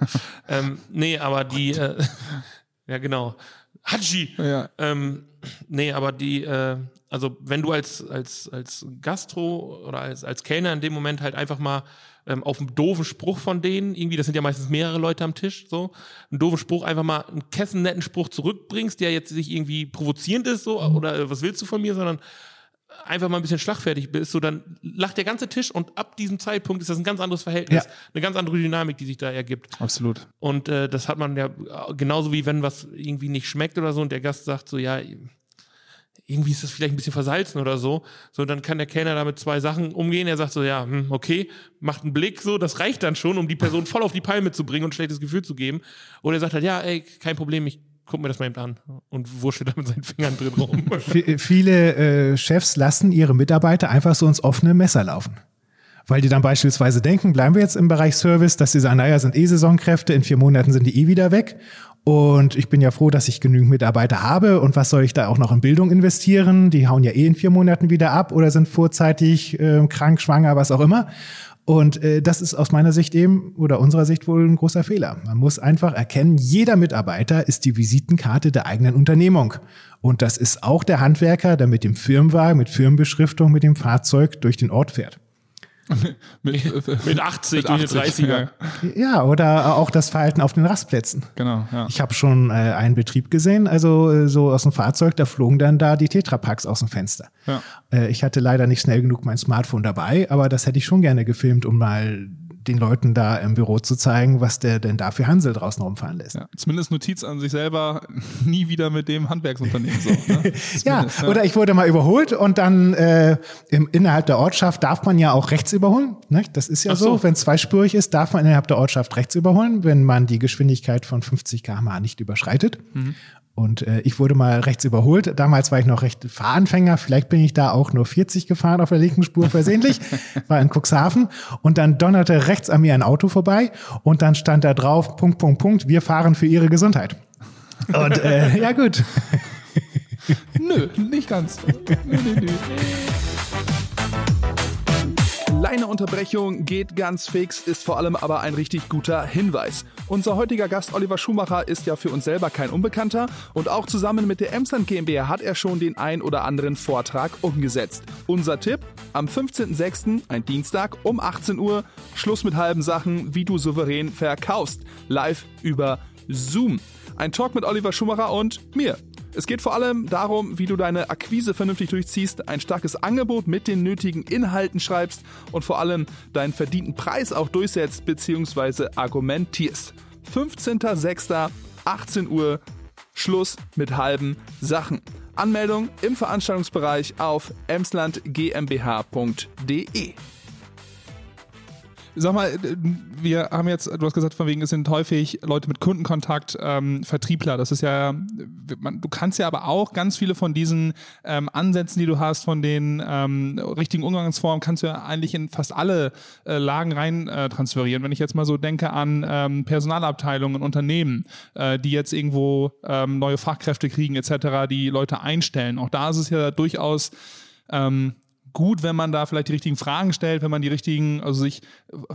C: (laughs) ähm, nee, aber die, äh, (laughs) ja genau. Haji! Ja. Ähm, nee, aber die, äh, also wenn du als, als, als Gastro oder als, als Kellner in dem Moment halt einfach mal ähm, auf einen doofen Spruch von denen, irgendwie, das sind ja meistens mehrere Leute am Tisch, so, einen doofen Spruch, einfach mal einen kessennetten Spruch zurückbringst, der jetzt sich irgendwie provozierend ist, so, mhm. oder äh, was willst du von mir, sondern einfach mal ein bisschen schlagfertig bist, so dann lacht der ganze Tisch und ab diesem Zeitpunkt ist das ein ganz anderes Verhältnis, ja. eine ganz andere Dynamik, die sich da ergibt.
A: Absolut.
C: Und äh, das hat man ja genauso wie wenn was irgendwie nicht schmeckt oder so und der Gast sagt so, ja, irgendwie ist das vielleicht ein bisschen versalzen oder so. So, dann kann der Kellner damit zwei Sachen umgehen. Er sagt so, ja, hm, okay, macht einen Blick so, das reicht dann schon, um die Person voll auf die Palme zu bringen und ein schlechtes Gefühl zu geben. Oder er sagt halt, ja, ey, kein Problem, ich guck mir das mal eben an und wurschtelt da mit seinen Fingern drin rum. (laughs)
D: Viele äh, Chefs lassen ihre Mitarbeiter einfach so ins offene Messer laufen. Weil die dann beispielsweise denken, bleiben wir jetzt im Bereich Service, dass sie sagen, naja, sind eh Saisonkräfte, in vier Monaten sind die eh wieder weg. Und ich bin ja froh, dass ich genügend Mitarbeiter habe. Und was soll ich da auch noch in Bildung investieren? Die hauen ja eh in vier Monaten wieder ab oder sind vorzeitig äh, krank, schwanger, was auch immer. Und äh, das ist aus meiner Sicht eben oder unserer Sicht wohl ein großer Fehler. Man muss einfach erkennen, jeder Mitarbeiter ist die Visitenkarte der eigenen Unternehmung. Und das ist auch der Handwerker, der mit dem Firmenwagen, mit Firmenbeschriftung, mit dem Fahrzeug durch den Ort fährt. (laughs)
C: mit, mit 80 mit 80, durch die 30er.
D: Ja, oder auch das Verhalten auf den Rastplätzen.
A: Genau. Ja.
D: Ich habe schon äh, einen Betrieb gesehen, also äh, so aus dem Fahrzeug, da flogen dann da die Tetrapacks aus dem Fenster. Ja. Äh, ich hatte leider nicht schnell genug mein Smartphone dabei, aber das hätte ich schon gerne gefilmt, um mal den Leuten da im Büro zu zeigen, was der denn da für Hansel draußen rumfahren lässt.
A: Ja, zumindest Notiz an sich selber, (laughs) nie wieder mit dem Handwerksunternehmen so. Ne? (laughs)
D: ja, ja, oder ich wurde mal überholt und dann äh, im, innerhalb der Ortschaft darf man ja auch rechts überholen. Ne? Das ist ja so. so, wenn es zweispurig ist, darf man innerhalb der Ortschaft rechts überholen, wenn man die Geschwindigkeit von 50 km/h nicht überschreitet. Mhm. Und äh, ich wurde mal rechts überholt. Damals war ich noch recht Fahranfänger. Vielleicht bin ich da auch nur 40 gefahren auf der linken Spur versehentlich. (laughs) war in Cuxhaven. Und dann donnerte rechts an mir ein Auto vorbei. Und dann stand da drauf, Punkt, Punkt, Punkt, wir fahren für Ihre Gesundheit. Und äh, ja gut. (laughs)
A: Nö, nicht ganz. (laughs) Nö, nö, nö.
E: Kleine Unterbrechung geht ganz fix, ist vor allem aber ein richtig guter Hinweis. Unser heutiger Gast Oliver Schumacher ist ja für uns selber kein Unbekannter und auch zusammen mit der Emsland GmbH hat er schon den ein oder anderen Vortrag umgesetzt. Unser Tipp: am 15.06., ein Dienstag um 18 Uhr, Schluss mit halben Sachen, wie du souverän verkaufst. Live über Zoom. Ein Talk mit Oliver Schumacher und mir. Es geht vor allem darum, wie du deine Akquise vernünftig durchziehst, ein starkes Angebot mit den nötigen Inhalten schreibst und vor allem deinen verdienten Preis auch durchsetzt bzw. argumentierst. 15.06. 18 Uhr, Schluss mit halben Sachen. Anmeldung im Veranstaltungsbereich auf emslandgmbh.de.
A: Sag mal, wir haben jetzt, du hast gesagt, von wegen, es sind häufig Leute mit Kundenkontakt, ähm, Vertriebler. Das ist ja, man, du kannst ja aber auch ganz viele von diesen ähm, Ansätzen, die du hast, von den ähm, richtigen Umgangsformen, kannst du ja eigentlich in fast alle äh, Lagen rein äh, transferieren. Wenn ich jetzt mal so denke an ähm, Personalabteilungen, Unternehmen, äh, die jetzt irgendwo ähm, neue Fachkräfte kriegen etc., die Leute einstellen. Auch da ist es ja durchaus ähm, gut, wenn man da vielleicht die richtigen Fragen stellt, wenn man die richtigen, also sich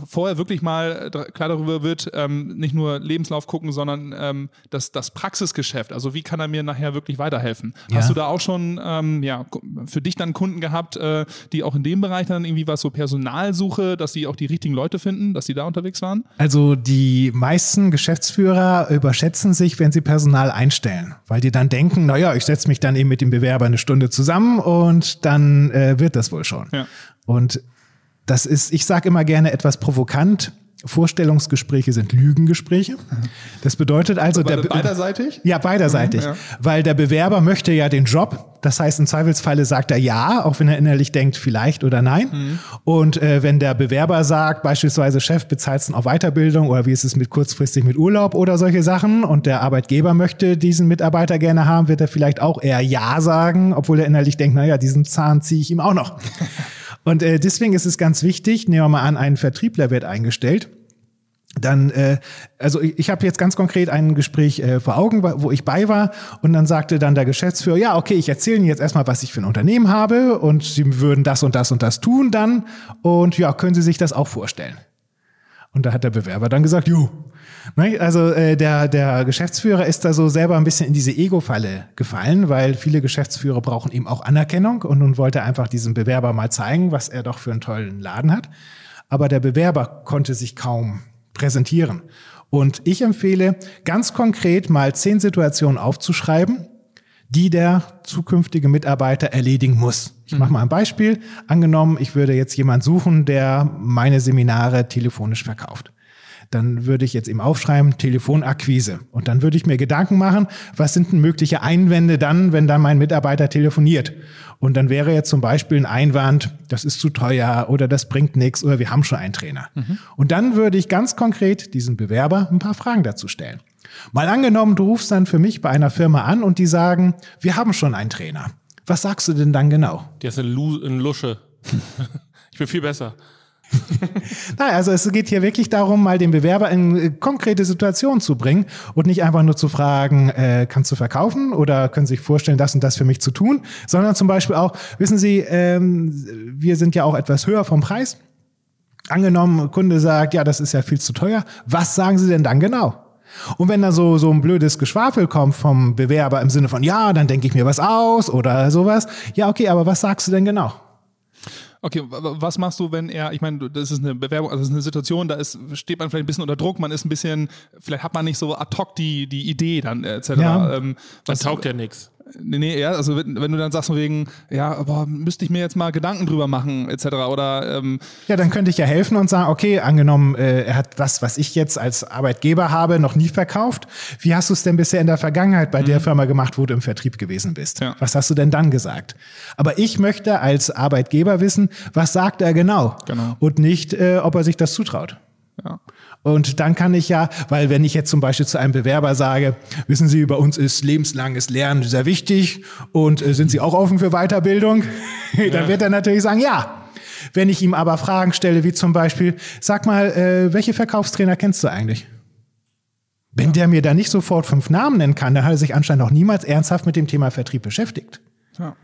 A: vorher wirklich mal klar darüber wird, ähm, nicht nur Lebenslauf gucken, sondern ähm, das, das Praxisgeschäft. Also wie kann er mir nachher wirklich weiterhelfen? Ja. Hast du da auch schon ähm, ja, für dich dann Kunden gehabt, äh, die auch in dem Bereich dann irgendwie was so Personalsuche, dass sie auch die richtigen Leute finden, dass sie da unterwegs waren?
D: Also die meisten Geschäftsführer überschätzen sich, wenn sie Personal einstellen, weil die dann denken, naja, ich setze mich dann eben mit dem Bewerber eine Stunde zusammen und dann äh, wird das wohl schon. Ja. Und das ist, ich sage immer gerne etwas provokant. Vorstellungsgespräche sind Lügengespräche. Das bedeutet also,
A: der beiderseitig?
D: Ja, beiderseitig, mhm, ja. weil der Bewerber möchte ja den Job. Das heißt, im Zweifelsfalle sagt er ja, auch wenn er innerlich denkt, vielleicht oder nein. Mhm. Und äh, wenn der Bewerber sagt, beispielsweise Chef bezahlt es auf Weiterbildung oder wie ist es mit kurzfristig mit Urlaub oder solche Sachen und der Arbeitgeber möchte diesen Mitarbeiter gerne haben, wird er vielleicht auch eher ja sagen, obwohl er innerlich denkt, naja, diesen Zahn ziehe ich ihm auch noch. (laughs) Und äh, deswegen ist es ganz wichtig, nehmen wir mal an, ein Vertriebler wird eingestellt dann, äh, also ich, ich habe jetzt ganz konkret ein Gespräch äh, vor Augen, wo ich bei war und dann sagte dann der Geschäftsführer, ja, okay, ich erzähle Ihnen jetzt erstmal, was ich für ein Unternehmen habe und Sie würden das und das und das tun dann und ja, können Sie sich das auch vorstellen? Und da hat der Bewerber dann gesagt, jo. Ne, also äh, der, der Geschäftsführer ist da so selber ein bisschen in diese Ego-Falle gefallen, weil viele Geschäftsführer brauchen eben auch Anerkennung und nun wollte er einfach diesem Bewerber mal zeigen, was er doch für einen tollen Laden hat. Aber der Bewerber konnte sich kaum präsentieren. Und ich empfehle, ganz konkret mal zehn Situationen aufzuschreiben, die der zukünftige Mitarbeiter erledigen muss. Ich mache mhm. mal ein Beispiel. Angenommen, ich würde jetzt jemand suchen, der meine Seminare telefonisch verkauft dann würde ich jetzt eben aufschreiben, Telefonakquise. Und dann würde ich mir Gedanken machen, was sind denn mögliche Einwände dann, wenn dann mein Mitarbeiter telefoniert? Und dann wäre jetzt zum Beispiel ein Einwand, das ist zu teuer oder das bringt nichts oder wir haben schon einen Trainer. Mhm. Und dann würde ich ganz konkret diesem Bewerber ein paar Fragen dazu stellen. Mal angenommen, du rufst dann für mich bei einer Firma an und die sagen, wir haben schon einen Trainer. Was sagst du denn dann genau?
C: Der ist eine, Lu eine Lusche. (laughs) ich bin viel besser. (laughs)
D: Nein, also es geht hier wirklich darum, mal den Bewerber in äh, konkrete Situationen zu bringen und nicht einfach nur zu fragen, äh, kannst du verkaufen oder können Sie sich vorstellen, das und das für mich zu tun, sondern zum Beispiel auch, wissen Sie, ähm, wir sind ja auch etwas höher vom Preis. Angenommen, Kunde sagt, ja, das ist ja viel zu teuer. Was sagen Sie denn dann genau? Und wenn da so, so ein blödes Geschwafel kommt vom Bewerber im Sinne von, ja, dann denke ich mir was aus oder sowas. Ja, okay, aber was sagst du denn genau?
A: Okay, was machst du, wenn er, ich meine, das ist eine Bewerbung, also das ist eine Situation, da ist, steht man vielleicht ein bisschen unter Druck, man ist ein bisschen, vielleicht hat man nicht so ad hoc die, die Idee dann, etc.
C: Ja. Ähm, was taugt ja nichts.
A: Nee, nee, ja, also wenn, wenn, du dann sagst von wegen, ja, aber müsste ich mir jetzt mal Gedanken drüber machen, etc. Oder ähm
D: Ja, dann könnte ich ja helfen und sagen, okay, angenommen, äh, er hat das, was ich jetzt als Arbeitgeber habe, noch nie verkauft. Wie hast du es denn bisher in der Vergangenheit bei mhm. der Firma gemacht, wo du im Vertrieb gewesen bist? Ja. Was hast du denn dann gesagt? Aber ich möchte als Arbeitgeber wissen, was sagt er genau? Genau. Und nicht, äh, ob er sich das zutraut. Ja. Und dann kann ich ja, weil wenn ich jetzt zum Beispiel zu einem Bewerber sage, wissen Sie, bei uns ist lebenslanges Lernen sehr wichtig und äh, sind Sie auch offen für Weiterbildung, (laughs) ja. dann wird er natürlich sagen, ja. Wenn ich ihm aber Fragen stelle, wie zum Beispiel, sag mal, äh, welche Verkaufstrainer kennst du eigentlich? Wenn ja. der mir da nicht sofort fünf Namen nennen kann, dann hat er sich anscheinend noch niemals ernsthaft mit dem Thema Vertrieb beschäftigt. Ja.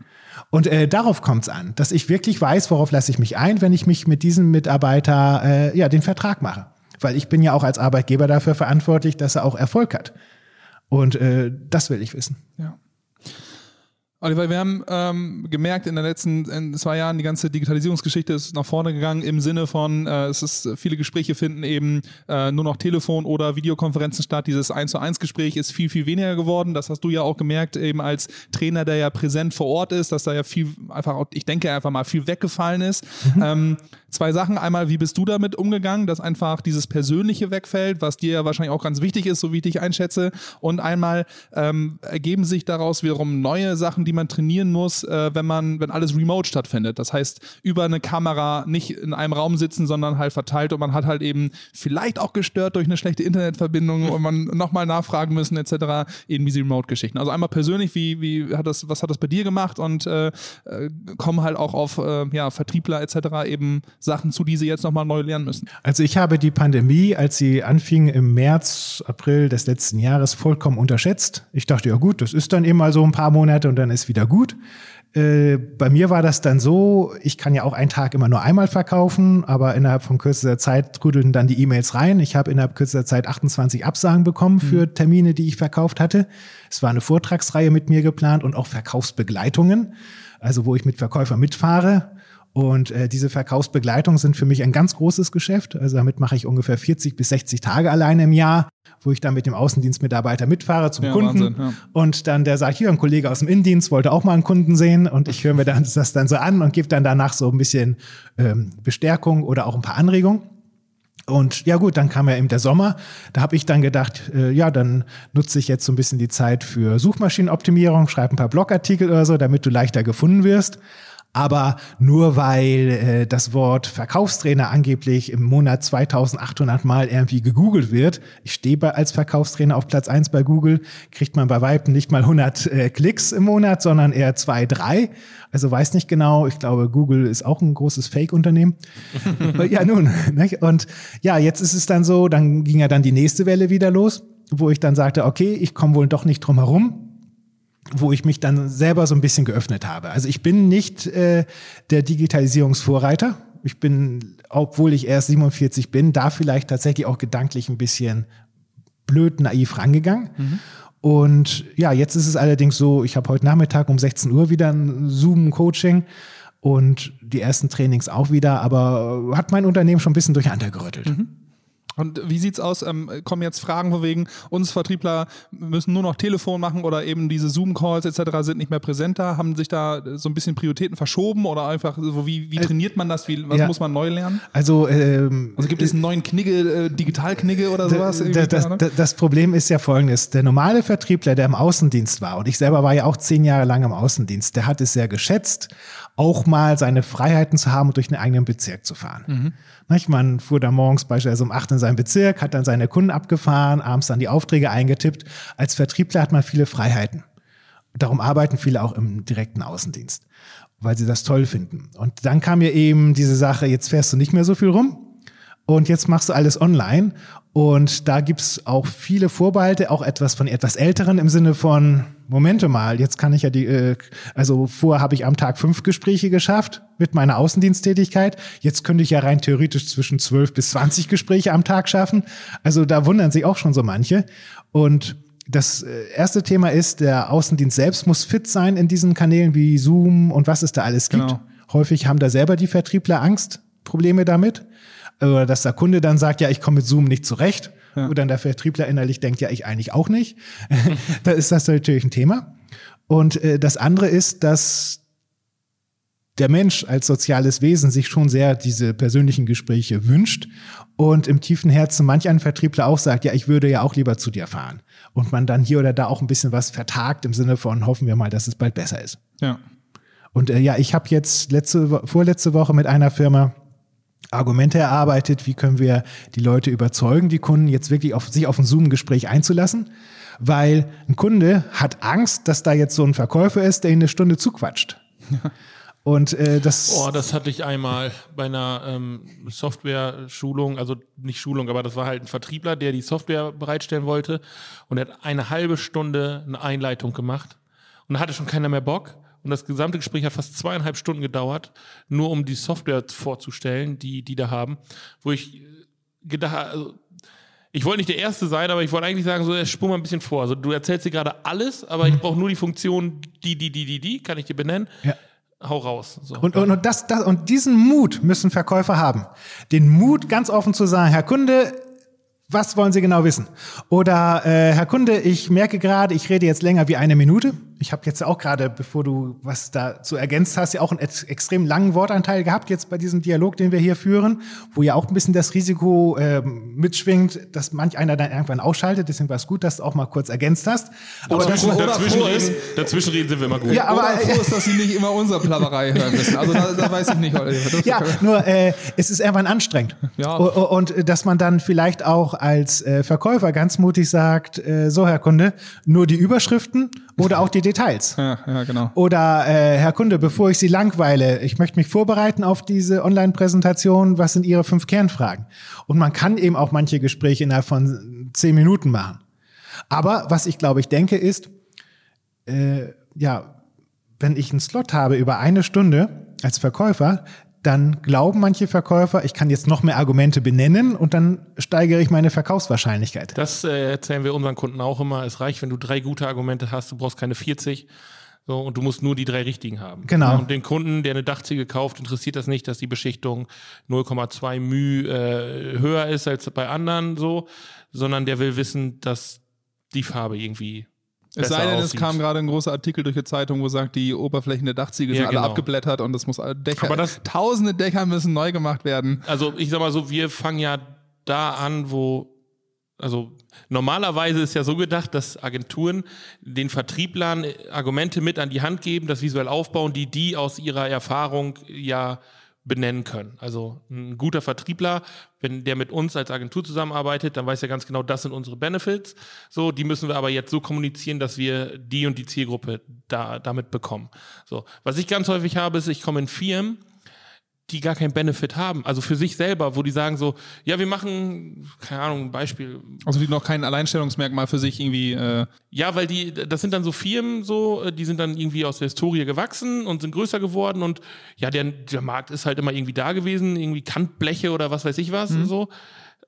D: Und äh, darauf kommt es an, dass ich wirklich weiß, worauf lasse ich mich ein, wenn ich mich mit diesem Mitarbeiter äh, ja den Vertrag mache. Weil ich bin ja auch als Arbeitgeber dafür verantwortlich, dass er auch Erfolg hat. Und äh, das will ich wissen.
A: Ja. Oliver, wir haben ähm, gemerkt in den letzten in zwei Jahren, die ganze Digitalisierungsgeschichte ist nach vorne gegangen im Sinne von, äh, es ist viele Gespräche finden eben äh, nur noch Telefon oder Videokonferenzen statt. Dieses 1 zu 1 Gespräch ist viel, viel weniger geworden. Das hast du ja auch gemerkt, eben als Trainer, der ja präsent vor Ort ist, dass da ja viel einfach, ich denke einfach mal viel weggefallen ist. Mhm. Ähm, zwei Sachen. Einmal, wie bist du damit umgegangen, dass einfach dieses Persönliche wegfällt, was dir ja wahrscheinlich auch ganz wichtig ist, so wie ich dich einschätze. Und einmal ähm, ergeben sich daraus wiederum neue Sachen, die man trainieren muss, äh, wenn man, wenn alles remote stattfindet. Das heißt, über eine Kamera nicht in einem Raum sitzen, sondern halt verteilt und man hat halt eben vielleicht auch gestört durch eine schlechte Internetverbindung und man nochmal nachfragen müssen, etc. Eben diese Remote-Geschichten. Also einmal persönlich, wie, wie hat das, was hat das bei dir gemacht und äh, äh kommen halt auch auf äh, ja, Vertriebler etc. eben Sachen zu, die sie jetzt nochmal neu lernen müssen?
D: Also ich habe die Pandemie, als sie anfing im März, April des letzten Jahres, vollkommen unterschätzt. Ich dachte, ja gut, das ist dann eben mal so ein paar Monate und dann ist wieder gut. Äh, bei mir war das dann so, ich kann ja auch einen Tag immer nur einmal verkaufen, aber innerhalb von kürzester Zeit trudelten dann die E-Mails rein. Ich habe innerhalb kürzester Zeit 28 Absagen bekommen für mhm. Termine, die ich verkauft hatte. Es war eine Vortragsreihe mit mir geplant und auch Verkaufsbegleitungen, also wo ich mit Verkäufern mitfahre. Und äh, diese Verkaufsbegleitung sind für mich ein ganz großes Geschäft. Also damit mache ich ungefähr 40 bis 60 Tage alleine im Jahr, wo ich dann mit dem Außendienstmitarbeiter mitfahre zum ja, Kunden. Wahnsinn, ja. Und dann der sagt, hier ein Kollege aus dem Innendienst wollte auch mal einen Kunden sehen. Und ich höre mir dann (laughs) das dann so an und gebe dann danach so ein bisschen ähm, Bestärkung oder auch ein paar Anregungen. Und ja gut, dann kam ja eben der Sommer. Da habe ich dann gedacht, äh, ja, dann nutze ich jetzt so ein bisschen die Zeit für Suchmaschinenoptimierung, schreibe ein paar Blogartikel oder so, damit du leichter gefunden wirst. Aber nur weil äh, das Wort Verkaufstrainer angeblich im Monat 2800 Mal irgendwie gegoogelt wird, ich stehe als Verkaufstrainer auf Platz eins bei Google, kriegt man bei Weitem nicht mal 100 äh, Klicks im Monat, sondern eher zwei, drei. Also weiß nicht genau. Ich glaube, Google ist auch ein großes Fake-Unternehmen. (laughs) ja, nun. Nicht? Und ja, jetzt ist es dann so, dann ging ja dann die nächste Welle wieder los, wo ich dann sagte, okay, ich komme wohl doch nicht drum herum wo ich mich dann selber so ein bisschen geöffnet habe. Also ich bin nicht äh, der Digitalisierungsvorreiter. Ich bin, obwohl ich erst 47 bin, da vielleicht tatsächlich auch gedanklich ein bisschen blöd naiv rangegangen. Mhm. Und ja, jetzt ist es allerdings so, ich habe heute Nachmittag um 16 Uhr wieder ein Zoom-Coaching und die ersten Trainings auch wieder, aber hat mein Unternehmen schon ein bisschen durcheinander gerüttelt. Mhm.
A: Und wie sieht's aus? Ähm, kommen jetzt Fragen von wegen, uns Vertriebler müssen nur noch Telefon machen oder eben diese Zoom-Calls etc. sind nicht mehr präsent da? Haben sich da so ein bisschen Prioritäten verschoben oder einfach so, wie, wie äh, trainiert man das? Wie, was ja. muss man neu lernen?
D: Also, ähm,
A: also gibt es einen neuen Knigge, äh, Digital-Knigge oder sowas?
D: Das, das, das, Problem ist ja folgendes. Der normale Vertriebler, der im Außendienst war, und ich selber war ja auch zehn Jahre lang im Außendienst, der hat es sehr geschätzt, auch mal seine Freiheiten zu haben und durch einen eigenen Bezirk zu fahren. Mhm. Man fuhr da morgens beispielsweise um acht in seinen Bezirk, hat dann seine Kunden abgefahren, abends dann die Aufträge eingetippt. Als Vertriebler hat man viele Freiheiten. Darum arbeiten viele auch im direkten Außendienst, weil sie das toll finden. Und dann kam mir eben diese Sache, jetzt fährst du nicht mehr so viel rum, und jetzt machst du alles online. Und da gibt's auch viele Vorbehalte, auch etwas von etwas Älteren im Sinne von, Momente mal, jetzt kann ich ja die, äh, also vorher habe ich am Tag fünf Gespräche geschafft mit meiner Außendiensttätigkeit. Jetzt könnte ich ja rein theoretisch zwischen zwölf bis zwanzig Gespräche am Tag schaffen. Also da wundern sich auch schon so manche. Und das äh, erste Thema ist, der Außendienst selbst muss fit sein in diesen Kanälen wie Zoom und was es da alles gibt. Genau. Häufig haben da selber die Vertriebler Angst, Probleme damit. Oder dass der Kunde dann sagt, ja, ich komme mit Zoom nicht zurecht. Ja. Und dann der Vertriebler innerlich denkt, ja, ich eigentlich auch nicht. (laughs) da ist das natürlich ein Thema. Und äh, das andere ist, dass der Mensch als soziales Wesen sich schon sehr diese persönlichen Gespräche wünscht und im tiefen Herzen manch ein Vertriebler auch sagt, ja, ich würde ja auch lieber zu dir fahren. Und man dann hier oder da auch ein bisschen was vertagt im Sinne von, hoffen wir mal, dass es bald besser ist.
A: Ja.
D: Und äh, ja, ich habe jetzt letzte, vorletzte Woche mit einer Firma Argumente erarbeitet, wie können wir die Leute überzeugen, die Kunden jetzt wirklich auf sich auf ein Zoom-Gespräch einzulassen, weil ein Kunde hat Angst, dass da jetzt so ein Verkäufer ist, der ihn eine Stunde zuquatscht. Und äh, das.
C: Oh, das hatte ich einmal bei einer ähm, Software-Schulung, also nicht Schulung, aber das war halt ein Vertriebler, der die Software bereitstellen wollte und er hat eine halbe Stunde eine Einleitung gemacht und da hatte schon keiner mehr Bock. Und das gesamte Gespräch hat fast zweieinhalb Stunden gedauert, nur um die Software vorzustellen, die die da haben, wo ich gedacht, also, ich wollte nicht der Erste sein, aber ich wollte eigentlich sagen, so, spur mal ein bisschen vor. Also du erzählst dir gerade alles, aber ich mhm. brauche nur die Funktion, die, die, die, die, die, kann ich dir benennen. Ja. Hau raus.
D: So. Und, und, und, das, das, und diesen Mut müssen Verkäufer haben. Den Mut, ganz offen zu sagen, Herr Kunde, was wollen Sie genau wissen? Oder äh, Herr Kunde, ich merke gerade, ich rede jetzt länger wie eine Minute. Ich habe jetzt auch gerade, bevor du was dazu ergänzt hast, ja auch einen extrem langen Wortanteil gehabt jetzt bei diesem Dialog, den wir hier führen, wo ja auch ein bisschen das Risiko äh, mitschwingt, dass manch einer dann irgendwann ausschaltet. Deswegen war es gut, dass du auch mal kurz ergänzt hast.
C: Aber oder, oder dazwischen, reden, dazwischen reden sind wir immer gut.
A: Ja, aber oder froh ist, dass sie nicht immer unsere Plapperei hören müssen. Also da, da weiß ich nicht.
D: ja, nur äh, es ist irgendwann anstrengend. Ja. Und, und dass man dann vielleicht auch als äh, Verkäufer ganz mutig sagt, äh, so Herr Kunde, nur die Überschriften oder auch die Details.
A: Ja, ja, genau.
D: Oder äh, Herr Kunde, bevor ich Sie langweile, ich möchte mich vorbereiten auf diese Online-Präsentation. Was sind Ihre fünf Kernfragen? Und man kann eben auch manche Gespräche innerhalb von zehn Minuten machen. Aber was ich glaube, ich denke, ist, äh, ja, wenn ich einen Slot habe über eine Stunde als Verkäufer, dann glauben manche Verkäufer, ich kann jetzt noch mehr Argumente benennen und dann steigere ich meine Verkaufswahrscheinlichkeit.
C: Das äh, erzählen wir unseren Kunden auch immer. Es reicht, wenn du drei gute Argumente hast, du brauchst keine 40. So, und du musst nur die drei richtigen haben.
D: Genau.
C: Und den Kunden, der eine Dachziegel kauft, interessiert das nicht, dass die Beschichtung 0,2 μ äh, höher ist als bei anderen so, sondern der will wissen, dass die Farbe irgendwie
A: es sei denn, es kam gerade ein großer Artikel durch die Zeitung, wo sagt, die Oberflächen der Dachziegel ja, sind genau. alle abgeblättert und das muss Dächer, Aber das, tausende Dächer müssen neu gemacht werden.
C: Also ich sag mal so, wir fangen ja da an, wo also normalerweise ist ja so gedacht, dass Agenturen den Vertrieblern Argumente mit an die Hand geben, das visuell aufbauen, die die aus ihrer Erfahrung ja benennen können. Also ein guter Vertriebler, wenn der mit uns als Agentur zusammenarbeitet, dann weiß er ganz genau, das sind unsere Benefits. So, die müssen wir aber jetzt so kommunizieren, dass wir die und die Zielgruppe da damit bekommen. So, was ich ganz häufig habe, ist, ich komme in Firmen, die gar keinen Benefit haben. Also für sich selber, wo die sagen so, ja, wir machen, keine Ahnung, ein Beispiel.
A: Also die noch kein Alleinstellungsmerkmal für sich irgendwie. Äh
C: ja, weil die, das sind dann so Firmen so, äh, die sind dann irgendwie aus der Historie gewachsen und sind größer geworden und ja, der, der Markt ist halt immer irgendwie da gewesen, irgendwie Kantbleche oder was weiß ich was mhm. so.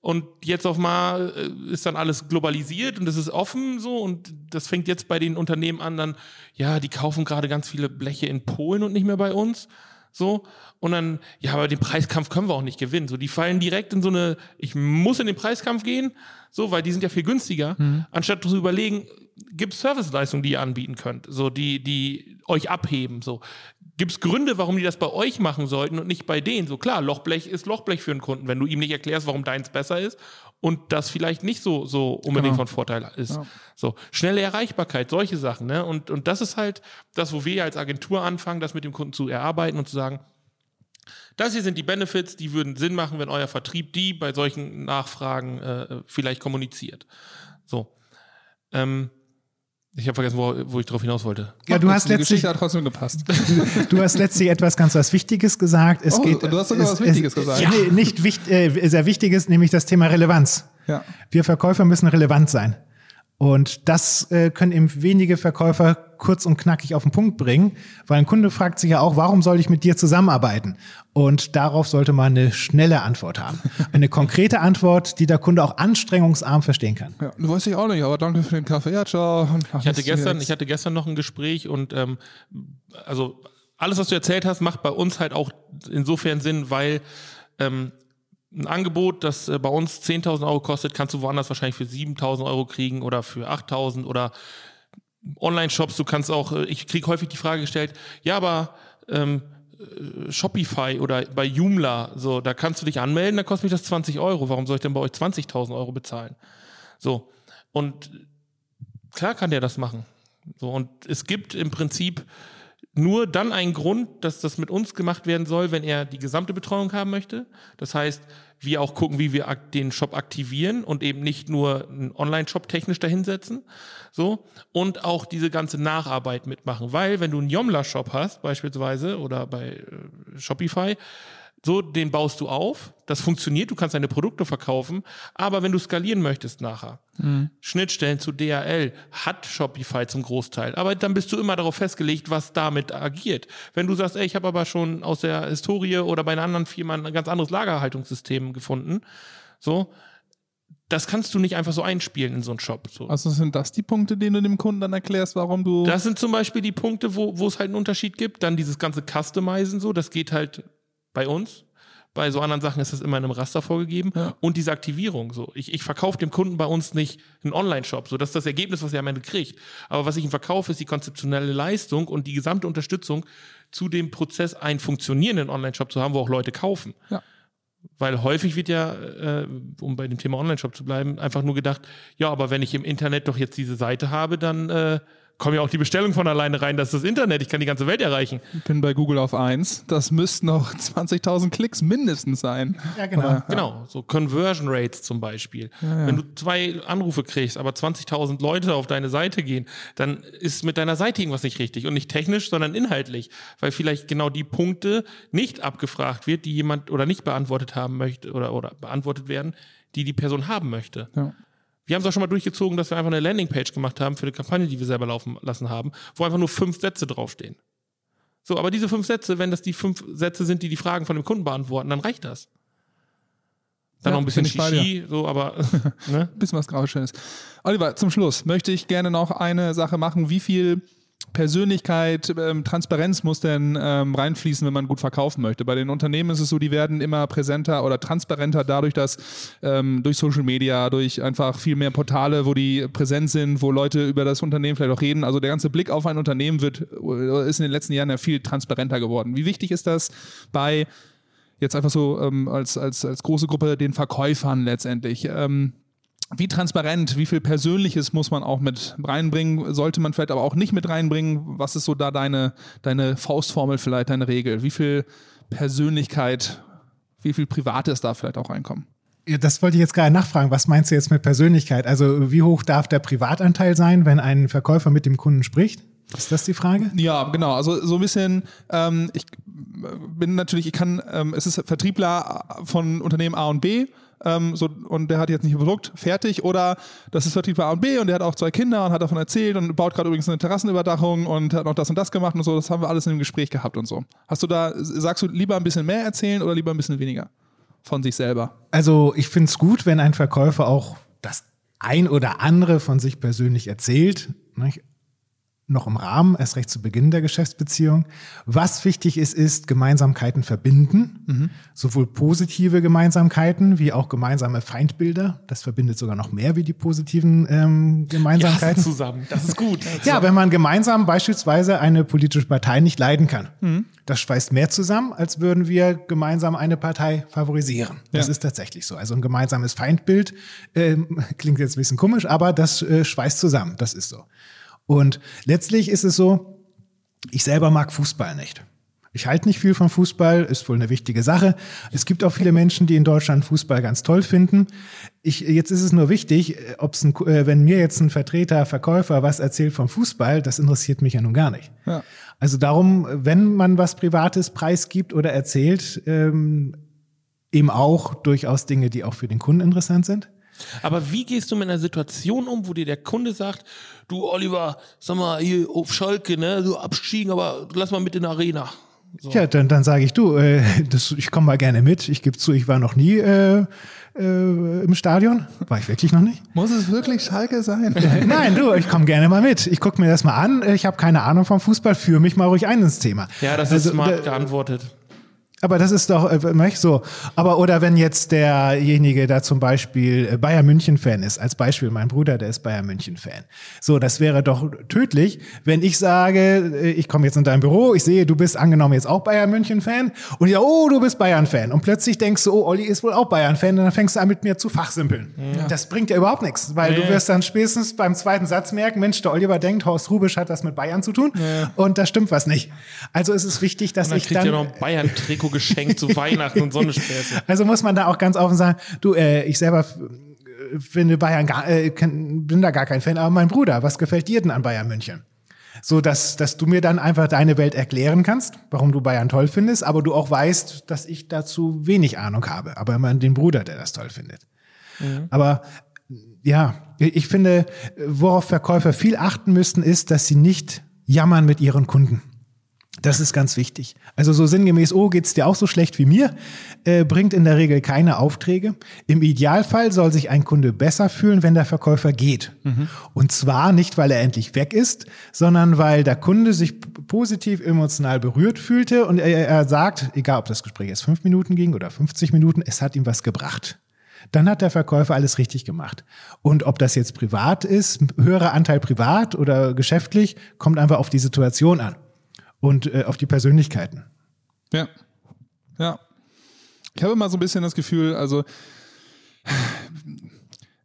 C: Und jetzt auf mal äh, ist dann alles globalisiert und es ist offen so und das fängt jetzt bei den Unternehmen an, dann, ja, die kaufen gerade ganz viele Bleche in Polen und nicht mehr bei uns. So. Und dann, ja, aber den Preiskampf können wir auch nicht gewinnen. So, die fallen direkt in so eine, ich muss in den Preiskampf gehen, so, weil die sind ja viel günstiger, mhm. anstatt zu überlegen, gibt es Serviceleistungen, die ihr anbieten könnt, so, die, die euch abheben, so. Gibt es Gründe, warum die das bei euch machen sollten und nicht bei denen? So klar, Lochblech ist Lochblech für einen Kunden. Wenn du ihm nicht erklärst, warum deins besser ist und das vielleicht nicht so, so unbedingt
A: Genau.
C: von Vorteil ist.
A: Ja.
C: So, schnelle Erreichbarkeit, solche Sachen, ne? Und, und das ist halt das, wo wir als Agentur anfangen, das mit dem Kunden zu erarbeiten und zu sagen, das hier sind die Benefits, die würden Sinn machen, wenn euer Vertrieb die bei solchen Nachfragen äh, vielleicht kommuniziert. So. Ähm, ich habe vergessen, wo, wo ich drauf hinaus wollte.
D: Ja, du hast letztlich,
A: Geschichte hat trotzdem gepasst. (laughs)
D: du hast letztlich etwas ganz was Wichtiges gesagt. Es
A: Oh,
D: geht,
A: du hast sogar
D: es,
A: was Wichtiges
D: es,
A: gesagt.
D: Nee, nicht wichtig, äh, sehr Wichtiges, nämlich das Thema Relevanz.
A: Ja.
D: Wir Verkäufer müssen relevant sein. Und das äh, können eben wenige Verkäufer kurz und knackig auf den Punkt bringen, weil ein Kunde fragt sich ja auch, warum soll ich mit dir zusammenarbeiten? Und darauf sollte man eine schnelle Antwort haben. (laughs) Eine konkrete Antwort, die der Kunde auch anstrengungsarm verstehen kann.
A: Ja, du weißt ich auch nicht, aber danke für den Kaffee. Ja, ciao.
C: Ich hatte gestern, ich hatte gestern noch ein Gespräch und ähm, also alles, was du erzählt hast, macht bei uns halt auch insofern Sinn, weil ähm, ein Angebot, das äh, bei uns 10.000 Euro kostet, kannst du woanders wahrscheinlich für 7.000 Euro kriegen oder für 8.000 oder Online-Shops. Du kannst auch, äh, ich kriege häufig die Frage gestellt, ja, aber ähm, äh, Shopify oder bei Joomla, so, da kannst du dich anmelden, da kostet mich das 20 Euro. Warum soll ich denn bei euch 20.000 Euro bezahlen? So. Und klar kann der das machen. So, und es gibt im Prinzip nur dann einen Grund, dass das mit uns gemacht werden soll, wenn er die gesamte Betreuung haben möchte. Das heißt, wir auch gucken, wie wir den Shop aktivieren und eben nicht nur einen Online-Shop technisch dahinsetzen. So. Und auch diese ganze Nacharbeit mitmachen. Weil, wenn du einen Joomla-Shop hast, beispielsweise, oder bei äh, Shopify, so, den baust du auf, das funktioniert, du kannst deine Produkte verkaufen, aber wenn du skalieren möchtest nachher, Schnittstellen zu DHL hat Shopify zum Großteil, aber dann bist du immer darauf festgelegt, was damit agiert. Wenn du sagst, ey, ich habe aber schon aus der Historie oder bei einer anderen Firma ein ganz anderes Lagerhaltungssystem gefunden, so, das kannst du nicht einfach so einspielen in so einen Shop. So.
A: Also sind das die Punkte, denen du dem Kunden dann erklärst, warum du.
C: Das sind zum Beispiel die Punkte, wo, wo es halt einen Unterschied gibt. Dann dieses ganze Customizen so, das geht halt bei uns. Bei so anderen Sachen ist das immer in einem Raster vorgegeben.
A: Ja.
C: Und diese Aktivierung so. Ich, ich verkaufe dem Kunden bei uns nicht einen Online-Shop. So, das ist das Ergebnis, was er am Ende kriegt. Aber was ich ihm verkaufe, ist die konzeptionelle Leistung und die gesamte Unterstützung zu dem Prozess, einen funktionierenden Online-Shop zu haben, wo auch Leute kaufen.
A: Ja.
C: Weil häufig wird ja, äh, um bei dem Thema Online-Shop zu bleiben, einfach nur gedacht, ja, aber wenn ich im Internet doch jetzt diese Seite habe, dann äh, kommen ja auch die Bestellungen von alleine rein, das ist das Internet, ich kann die ganze Welt erreichen.
A: bin bei Google auf 1. Das müssten noch (laughs) 20.000 Klicks mindestens sein.
D: Ja, genau.
A: Oder-
C: Genau, so Conversion Rates zum Beispiel. Wenn du zwei Anrufe kriegst, aber 20.000 Leute auf deine Seite gehen, dann ist mit deiner Seite irgendwas nicht richtig und nicht technisch, sondern inhaltlich, weil vielleicht genau die Punkte nicht abgefragt wird, die jemand oder nicht beantwortet haben möchte oder, oder beantwortet werden, die die Person haben möchte.
A: Ja.
C: Wir haben es auch schon mal durchgezogen, dass wir einfach eine Landingpage gemacht haben für eine Kampagne, die wir selber laufen lassen haben, wo einfach nur fünf Sätze draufstehen. So, aber diese fünf Sätze, wenn das die fünf Sätze sind, die die Fragen von dem Kunden beantworten, dann reicht das. Dann
A: Ja,
C: noch ein bisschen Shishi, so, aber (laughs) ne?
A: bisschen was Grauschönes. Oliver, zum Schluss möchte ich gerne noch eine Sache machen. Wie viel Persönlichkeit, ähm, Transparenz muss denn ähm, reinfließen, wenn man gut verkaufen möchte? Bei den Unternehmen ist es so, die werden immer präsenter oder transparenter dadurch, dass ähm, durch Social Media, durch einfach viel mehr Portale, wo die präsent sind, wo Leute über das Unternehmen vielleicht auch reden. Also der ganze Blick auf ein Unternehmen wird, äh, ist in den letzten Jahren ja viel transparenter geworden. Wie wichtig ist das bei jetzt einfach so ähm, als, als, als große Gruppe den Verkäufern letztendlich. Wie transparent, wie viel Persönliches muss man auch mit reinbringen, sollte man vielleicht aber auch nicht mit reinbringen? Was ist so da deine, deine Faustformel vielleicht, deine Regel? Wie viel Persönlichkeit, wie viel Privates da vielleicht auch reinkommen?
D: Ja, Das wollte ich jetzt gerade nachfragen. Was meinst du jetzt mit Persönlichkeit? Also wie hoch darf der Privatanteil sein, wenn ein Verkäufer mit dem Kunden spricht? Ist das die Frage?
A: Ja, genau. Also so ein bisschen, ähm, ich bin natürlich, ich kann, ähm, es ist Vertriebler von Unternehmen A und B. Ähm, so, und der hat jetzt nicht Produkt fertig oder das ist Vertriebler A und B und der hat auch zwei Kinder und hat davon erzählt und baut gerade übrigens eine Terrassenüberdachung und hat noch das und das gemacht und so. Das haben wir alles in dem Gespräch gehabt und so. Hast du da, sagst du lieber ein bisschen mehr erzählen oder lieber ein bisschen weniger von sich selber?
D: Also ich finde es gut, wenn ein Verkäufer auch das ein oder andere von sich persönlich erzählt. Nicht? Noch im Rahmen, erst recht zu Beginn der Geschäftsbeziehung. Was wichtig ist, ist Gemeinsamkeiten verbinden, mhm. sowohl positive Gemeinsamkeiten wie auch gemeinsame Feindbilder. Das verbindet sogar noch mehr wie die positiven ähm, Gemeinsamkeiten.
C: Ja, zusammen, das ist gut. (laughs)
D: ja, wenn man gemeinsam beispielsweise eine politische Partei nicht leiden kann. Mhm. Das schweißt mehr zusammen, als würden wir gemeinsam eine Partei favorisieren. Das ja. ist tatsächlich so. Also ein gemeinsames Feindbild äh, (laughs) klingt jetzt ein bisschen komisch, aber das äh, schweißt zusammen. Das ist so. Und letztlich ist es so, ich selber mag Fußball nicht. Ich halte nicht viel von Fußball, ist wohl eine wichtige Sache. Es gibt auch viele Menschen, die in Deutschland Fußball ganz toll finden. Ich, jetzt ist es nur wichtig, ob's ein, äh, wenn mir jetzt ein Vertreter, Verkäufer was erzählt vom Fußball, das interessiert mich ja nun gar nicht. Ja. Also darum, wenn man was Privates preisgibt oder erzählt, ähm, eben auch durchaus Dinge, die auch für den Kunden interessant sind.
C: Aber wie gehst du mit einer Situation um, wo dir der Kunde sagt, du Oliver, sag mal, hier auf Schalke, ne, so abstiegen, aber lass mal mit in der Arena.
D: So. Ja, dann, dann sage ich, du, äh, das, ich komme mal gerne mit. Ich gebe zu, ich war noch nie äh, äh, im Stadion. War ich wirklich noch nicht.
A: Muss es wirklich Schalke sein? (laughs)
D: Nein, du, ich komme gerne mal mit. Ich gucke mir das mal an. Ich habe keine Ahnung vom Fußball, führe mich mal ruhig ein ins Thema.
C: Ja, das also, ist smart geantwortet.
D: Aber das ist doch äh, so. Aber oder wenn jetzt derjenige da zum Beispiel äh, Bayern München Fan ist, als Beispiel mein Bruder, der ist Bayern München Fan. So, das wäre doch tödlich, wenn ich sage, äh, ich komme jetzt in dein Büro, ich sehe, du bist angenommen jetzt auch Bayern München Fan und ja, oh, du bist Bayern Fan und plötzlich denkst du, oh, Olli ist wohl auch Bayern Fan und dann fängst du an mit mir zu fachsimpeln. Ja. Das bringt ja überhaupt nichts, weil nee. du wirst dann spätestens beim zweiten Satz merken, Mensch, der Oliver denkt, Horst Rubisch hat das mit Bayern zu tun nee. und da stimmt was nicht. Also ist es wichtig, dass
C: dann
D: ich dann
C: ja noch ein Bayern Trikot geschenkt zu Weihnachten und so eine Späße. (laughs)
D: Also muss man da auch ganz offen sagen, du, äh, ich selber finde Bayern gar, äh, bin da gar kein Fan, aber mein Bruder, was gefällt dir denn an Bayern München? So, dass, dass du mir dann einfach deine Welt erklären kannst, warum du Bayern toll findest, aber du auch weißt, dass ich dazu wenig Ahnung habe, aber immer den Bruder, der das toll findet. Mhm. Aber ja, ich finde, worauf Verkäufer viel achten müssten, ist, dass sie nicht jammern mit ihren Kunden. Das ist ganz wichtig. Also so sinngemäß, oh, geht's dir auch so schlecht wie mir, äh, bringt in der Regel keine Aufträge. Im Idealfall soll sich ein Kunde besser fühlen, wenn der Verkäufer geht. Mhm. Und zwar nicht, weil er endlich weg ist, sondern weil der Kunde sich positiv emotional berührt fühlte und er, er sagt, egal ob das Gespräch jetzt fünf Minuten ging oder 50 Minuten, es hat ihm was gebracht dann hat der Verkäufer alles richtig gemacht. Und ob das jetzt privat ist, höherer Anteil privat oder geschäftlich, kommt einfach auf die Situation an und äh, auf die Persönlichkeiten.
A: Ja. Ja. Ich habe immer so ein bisschen das Gefühl, also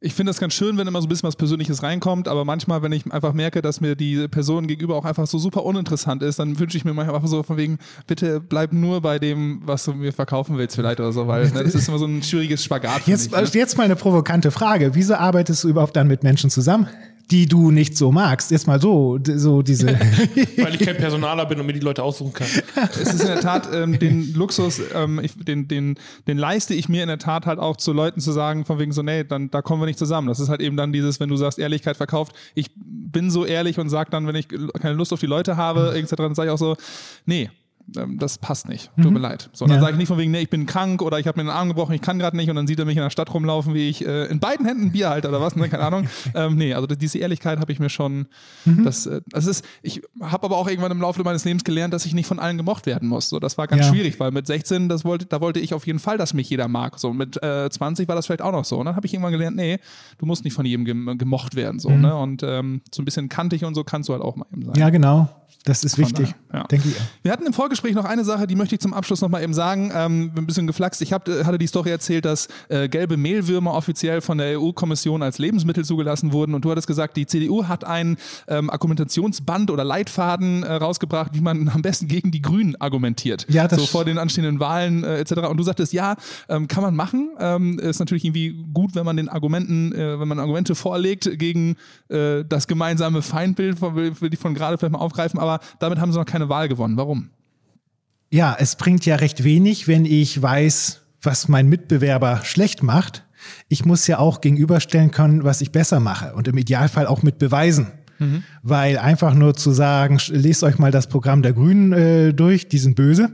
A: ich finde das ganz schön, wenn immer so ein bisschen was Persönliches reinkommt, aber manchmal, wenn ich einfach merke, dass mir die Person gegenüber auch einfach so super uninteressant ist, dann wünsche ich mir manchmal einfach so von wegen, bitte bleib nur bei dem, was du mir verkaufen willst vielleicht oder so, weil ne, das ist immer so ein schwieriges Spagat.
D: Jetzt,
A: mich,
D: ne? jetzt mal eine provokante Frage. Wieso arbeitest du überhaupt dann mit Menschen zusammen? Die du nicht so magst. Jetzt mal so, so diese. (laughs)
C: Weil ich kein Personaler bin und mir die Leute aussuchen kann. (laughs)
A: es ist in der Tat ähm, den Luxus, ähm, ich, den, den, den leiste ich mir in der Tat halt auch zu Leuten zu sagen, von wegen so, nee, dann da kommen wir nicht zusammen. Das ist halt eben dann dieses, wenn du sagst, Ehrlichkeit verkauft. Ich bin so ehrlich und sag dann, wenn ich keine Lust auf die Leute habe, etc., dann sage ich auch so, nee, das passt nicht. Tut mhm. mir leid. So, dann ja. sage ich nicht von wegen, nee, ich bin krank oder ich habe mir den Arm gebrochen, ich kann gerade nicht und dann sieht er mich in der Stadt rumlaufen, wie ich äh, in beiden Händen ein Bier halte oder was, ne? keine Ahnung. (laughs) ähm, nee, also diese Ehrlichkeit habe ich mir schon, mhm. das, äh, das ist, ich habe aber auch irgendwann im Laufe meines Lebens gelernt, dass ich nicht von allen gemocht werden muss. So, das war ganz ja. schwierig, weil mit 16, das wollte, da wollte ich auf jeden Fall, dass mich jeder mag. So, mit äh, 20 war das vielleicht auch noch so. Und dann habe ich irgendwann gelernt, nee, du musst nicht von jedem gemocht werden. So, mhm. ne? Und ähm, so ein bisschen kantig und so kannst du halt auch mal eben sein.
D: Ja, genau. Das ist wichtig,
A: ja. denke ich. Wir hatten im Vorgespräch noch eine Sache, die möchte ich zum Abschluss noch mal eben sagen. Ähm, ein bisschen geflaxt. Ich hab, hatte die Story erzählt, dass äh, gelbe Mehlwürmer offiziell von der EU-Kommission als Lebensmittel zugelassen wurden. Und du hattest gesagt, die CDU hat ein ähm, Argumentationsband oder Leitfaden äh, rausgebracht, wie man am besten gegen die Grünen argumentiert. Ja, das so vor den anstehenden Wahlen äh, etc. Und du sagtest, ja, ähm, kann man machen. Ähm, ist natürlich irgendwie gut, wenn man den Argumenten, äh, wenn man Argumente vorlegt gegen äh, das gemeinsame Feindbild, will die von gerade vielleicht mal aufgreifen. Aber damit haben sie noch keine Wahl gewonnen. Warum?
D: Ja, es bringt ja recht wenig, wenn ich weiß, was mein Mitbewerber schlecht macht. Ich muss ja auch gegenüberstellen können, was ich besser mache und im Idealfall auch mit Beweisen. Mhm. Weil einfach nur zu sagen, lest euch mal das Programm der Grünen äh, durch, die sind böse,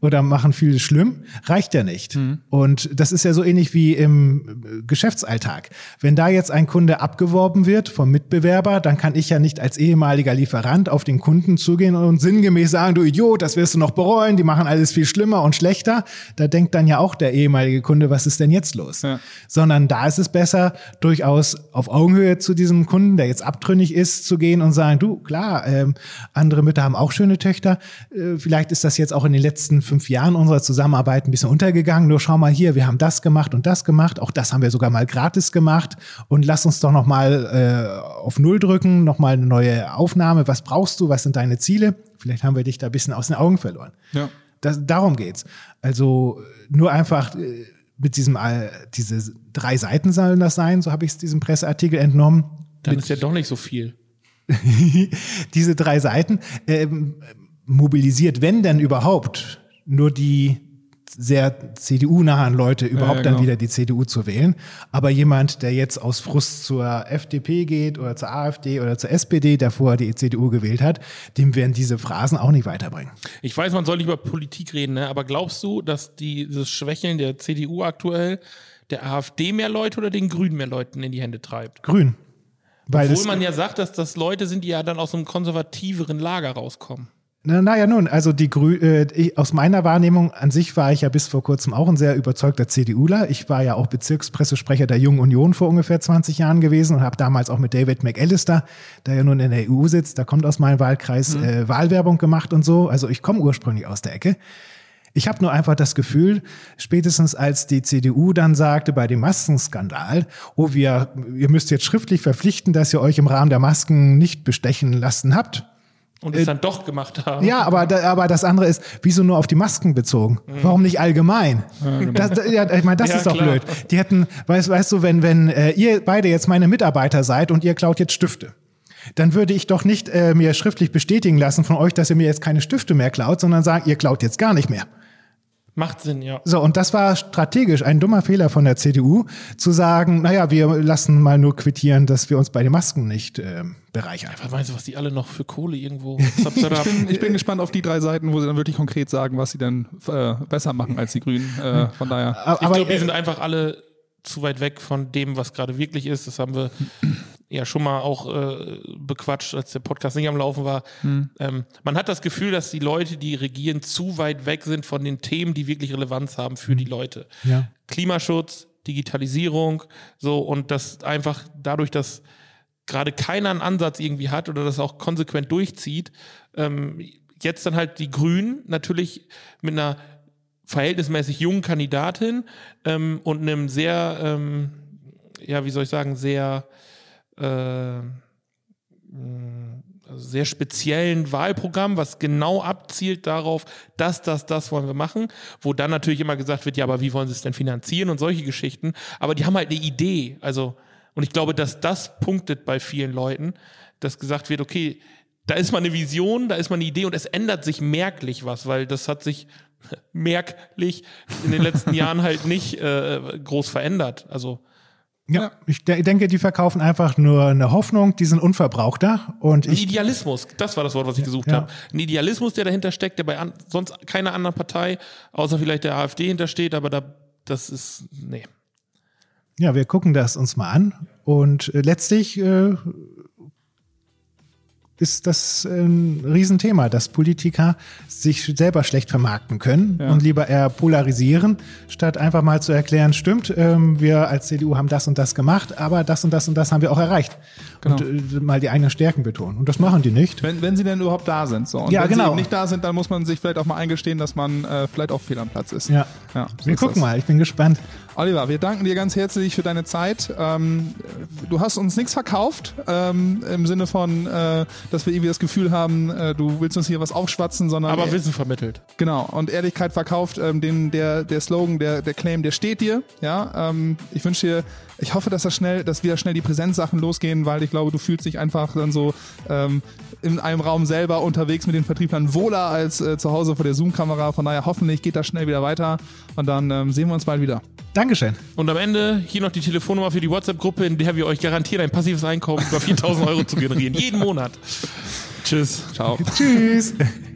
D: oder machen viel schlimm, reicht ja nicht. Mhm. Und das ist ja so ähnlich wie im Geschäftsalltag. Wenn da jetzt ein Kunde abgeworben wird vom Mitbewerber, dann kann ich ja nicht als ehemaliger Lieferant auf den Kunden zugehen und sinngemäß sagen, du Idiot, das wirst du noch bereuen, die machen alles viel schlimmer und schlechter. Da denkt dann ja auch der ehemalige Kunde, was ist denn jetzt los? Ja. Sondern da ist es besser, durchaus auf Augenhöhe zu diesem Kunden, der jetzt abtrünnig ist, zu gehen und sagen, du, klar, ähm, andere Mütter haben auch schöne Töchter. Äh, vielleicht ist das jetzt auch in den letzten fünf Jahren unserer Zusammenarbeit ein bisschen untergegangen. Nur schau mal hier, wir haben das gemacht und das gemacht. Auch das haben wir sogar mal gratis gemacht. Und lass uns doch noch mal äh, auf Null drücken, noch mal eine neue Aufnahme. Was brauchst du? Was sind deine Ziele? Vielleicht haben wir dich da ein bisschen aus den Augen verloren. Ja. Das, darum geht's. Also nur einfach äh, mit diesem, äh, diese drei Seiten sollen das sein, so habe ich es diesem Presseartikel entnommen.
C: Dann mit, ist ja doch nicht so viel. (laughs)
D: diese drei Seiten ähm, mobilisiert, wenn denn überhaupt, nur die sehr CDU-nahen Leute überhaupt ja, genau. dann wieder die CDU zu wählen. Aber jemand, der jetzt aus Frust zur FDP geht oder zur AfD oder zur SPD, der vorher die CDU gewählt hat, dem werden diese Phrasen auch nicht weiterbringen.
C: Ich weiß, man soll nicht über Politik reden, ne? aber glaubst du, dass dieses Schwächeln der CDU aktuell der AfD mehr Leute oder den Grünen mehr Leuten in die Hände treibt?
D: Grün.
C: Weil Obwohl man ja sagt, dass das Leute sind, die ja dann aus einem konservativeren Lager rauskommen.
D: Na, naja, nun, also die Grü äh, ich, aus meiner Wahrnehmung an sich war ich ja bis vor kurzem auch ein sehr überzeugter CDUler. Ich war ja auch Bezirkspressesprecher der Jungen Union vor ungefähr 20 Jahren gewesen und habe damals auch mit David McAllister, der ja nun in der EU sitzt, da kommt aus meinem Wahlkreis, mhm. äh, Wahlwerbung gemacht und so. Also ich komme ursprünglich aus der Ecke. Ich habe nur einfach das Gefühl, spätestens als die CDU dann sagte bei dem Maskenskandal, oh, wir, ihr müsst jetzt schriftlich verpflichten, dass ihr euch im Rahmen der Masken nicht bestechen lassen habt,
C: und es äh, dann doch gemacht haben.
D: Ja, aber, aber das andere ist, wieso nur auf die Masken bezogen? Mhm. Warum nicht allgemein? Ja, genau. das, ja, ich meine, das ja, ist doch klar. blöd. Die hätten, weißt, weißt du, wenn, wenn äh, ihr beide jetzt meine Mitarbeiter seid und ihr klaut jetzt Stifte, dann würde ich doch nicht äh, mir schriftlich bestätigen lassen von euch, dass ihr mir jetzt keine Stifte mehr klaut, sondern sagen, ihr klaut jetzt gar nicht mehr.
C: Macht Sinn, ja.
D: So, und das war strategisch ein dummer Fehler von der CDU, zu sagen, naja, wir lassen mal nur quittieren, dass wir uns bei den Masken nicht äh, bereichern.
C: Was meinst du, was die alle noch für Kohle irgendwo (laughs)
A: ich, bin, ich bin gespannt auf die drei Seiten, wo sie dann wirklich konkret sagen, was sie dann äh, besser machen als die Grünen. Äh, von daher.
C: Aber, ich glaube, die sind einfach alle zu weit weg von dem, was gerade wirklich ist. Das haben wir ja schon mal auch äh, bequatscht, als der Podcast nicht am Laufen war. Hm. Ähm, man hat das Gefühl, dass die Leute, die regieren, zu weit weg sind von den Themen, die wirklich Relevanz haben für die Leute. Ja. Klimaschutz, Digitalisierung, so und das einfach dadurch, dass gerade keiner einen Ansatz irgendwie hat oder das auch konsequent durchzieht, ähm, jetzt dann halt die Grünen natürlich mit einer verhältnismäßig jungen Kandidatin ähm, und einem sehr, ähm, ja, wie soll ich sagen, sehr äh, also sehr speziellen Wahlprogramm, was genau abzielt darauf, dass das, das wollen wir machen, wo dann natürlich immer gesagt wird, ja, aber wie wollen sie es denn finanzieren und solche Geschichten. Aber die haben halt eine Idee. Also, und ich glaube, dass das punktet bei vielen Leuten, dass gesagt wird, okay, da ist mal eine Vision, da ist mal eine Idee und es ändert sich merklich was, weil das hat sich (laughs) merklich in den letzten (laughs) Jahren halt nicht äh, groß verändert. Also
D: ja, ich denke, die verkaufen einfach nur eine Hoffnung, die sind unverbrauchter. Und
C: Ein Idealismus, das war das Wort, was ich gesucht ja. habe. Ein Idealismus, der dahinter steckt, der bei an, sonst keiner anderen Partei, außer vielleicht der AfD hintersteht, aber da, das ist, nee.
D: Ja, wir gucken das uns mal an. Und äh, letztlich äh, ist das ein Riesenthema, dass Politiker sich selber schlecht vermarkten können ja. und lieber eher polarisieren, statt einfach mal zu erklären, stimmt, ähm, wir als CDU haben das und das gemacht, aber das und das und das haben wir auch erreicht. Genau. Und äh, mal die eigenen Stärken betonen. Und das machen die nicht.
A: Wenn, wenn sie denn überhaupt da sind. So. Und
D: ja,
A: wenn
D: genau.
A: sie nicht da sind, dann muss man sich vielleicht auch mal eingestehen, dass man äh, vielleicht auch fehl am Platz ist.
D: Ja. ja so wir gucken das. mal, ich bin gespannt.
A: Oliver, wir danken dir ganz herzlich für deine Zeit. Ähm, du hast uns nichts verkauft, ähm, im Sinne von, äh, dass wir irgendwie das Gefühl haben, äh, du willst uns hier was aufschwatzen, sondern.
C: Aber Wissen vermittelt.
A: Genau. Und Ehrlichkeit verkauft, ähm, den, der, der Slogan, der, der Claim, der steht dir. Ja, ähm, ich wünsche dir ich hoffe, dass das schnell, dass wieder schnell die Präsenzsachen losgehen, weil ich glaube, du fühlst dich einfach dann so ähm, in einem Raum selber unterwegs mit den Vertrieblern wohler als äh, zu Hause vor der Zoom-Kamera. Von daher hoffentlich geht das schnell wieder weiter und dann ähm, sehen wir uns bald wieder.
D: Dankeschön.
C: Und am Ende hier noch die Telefonnummer für die WhatsApp-Gruppe, in der wir euch garantieren, ein passives Einkommen über 4000 Euro zu generieren. Jeden Monat. (laughs) Tschüss.
D: Ciao. Tschüss. (laughs)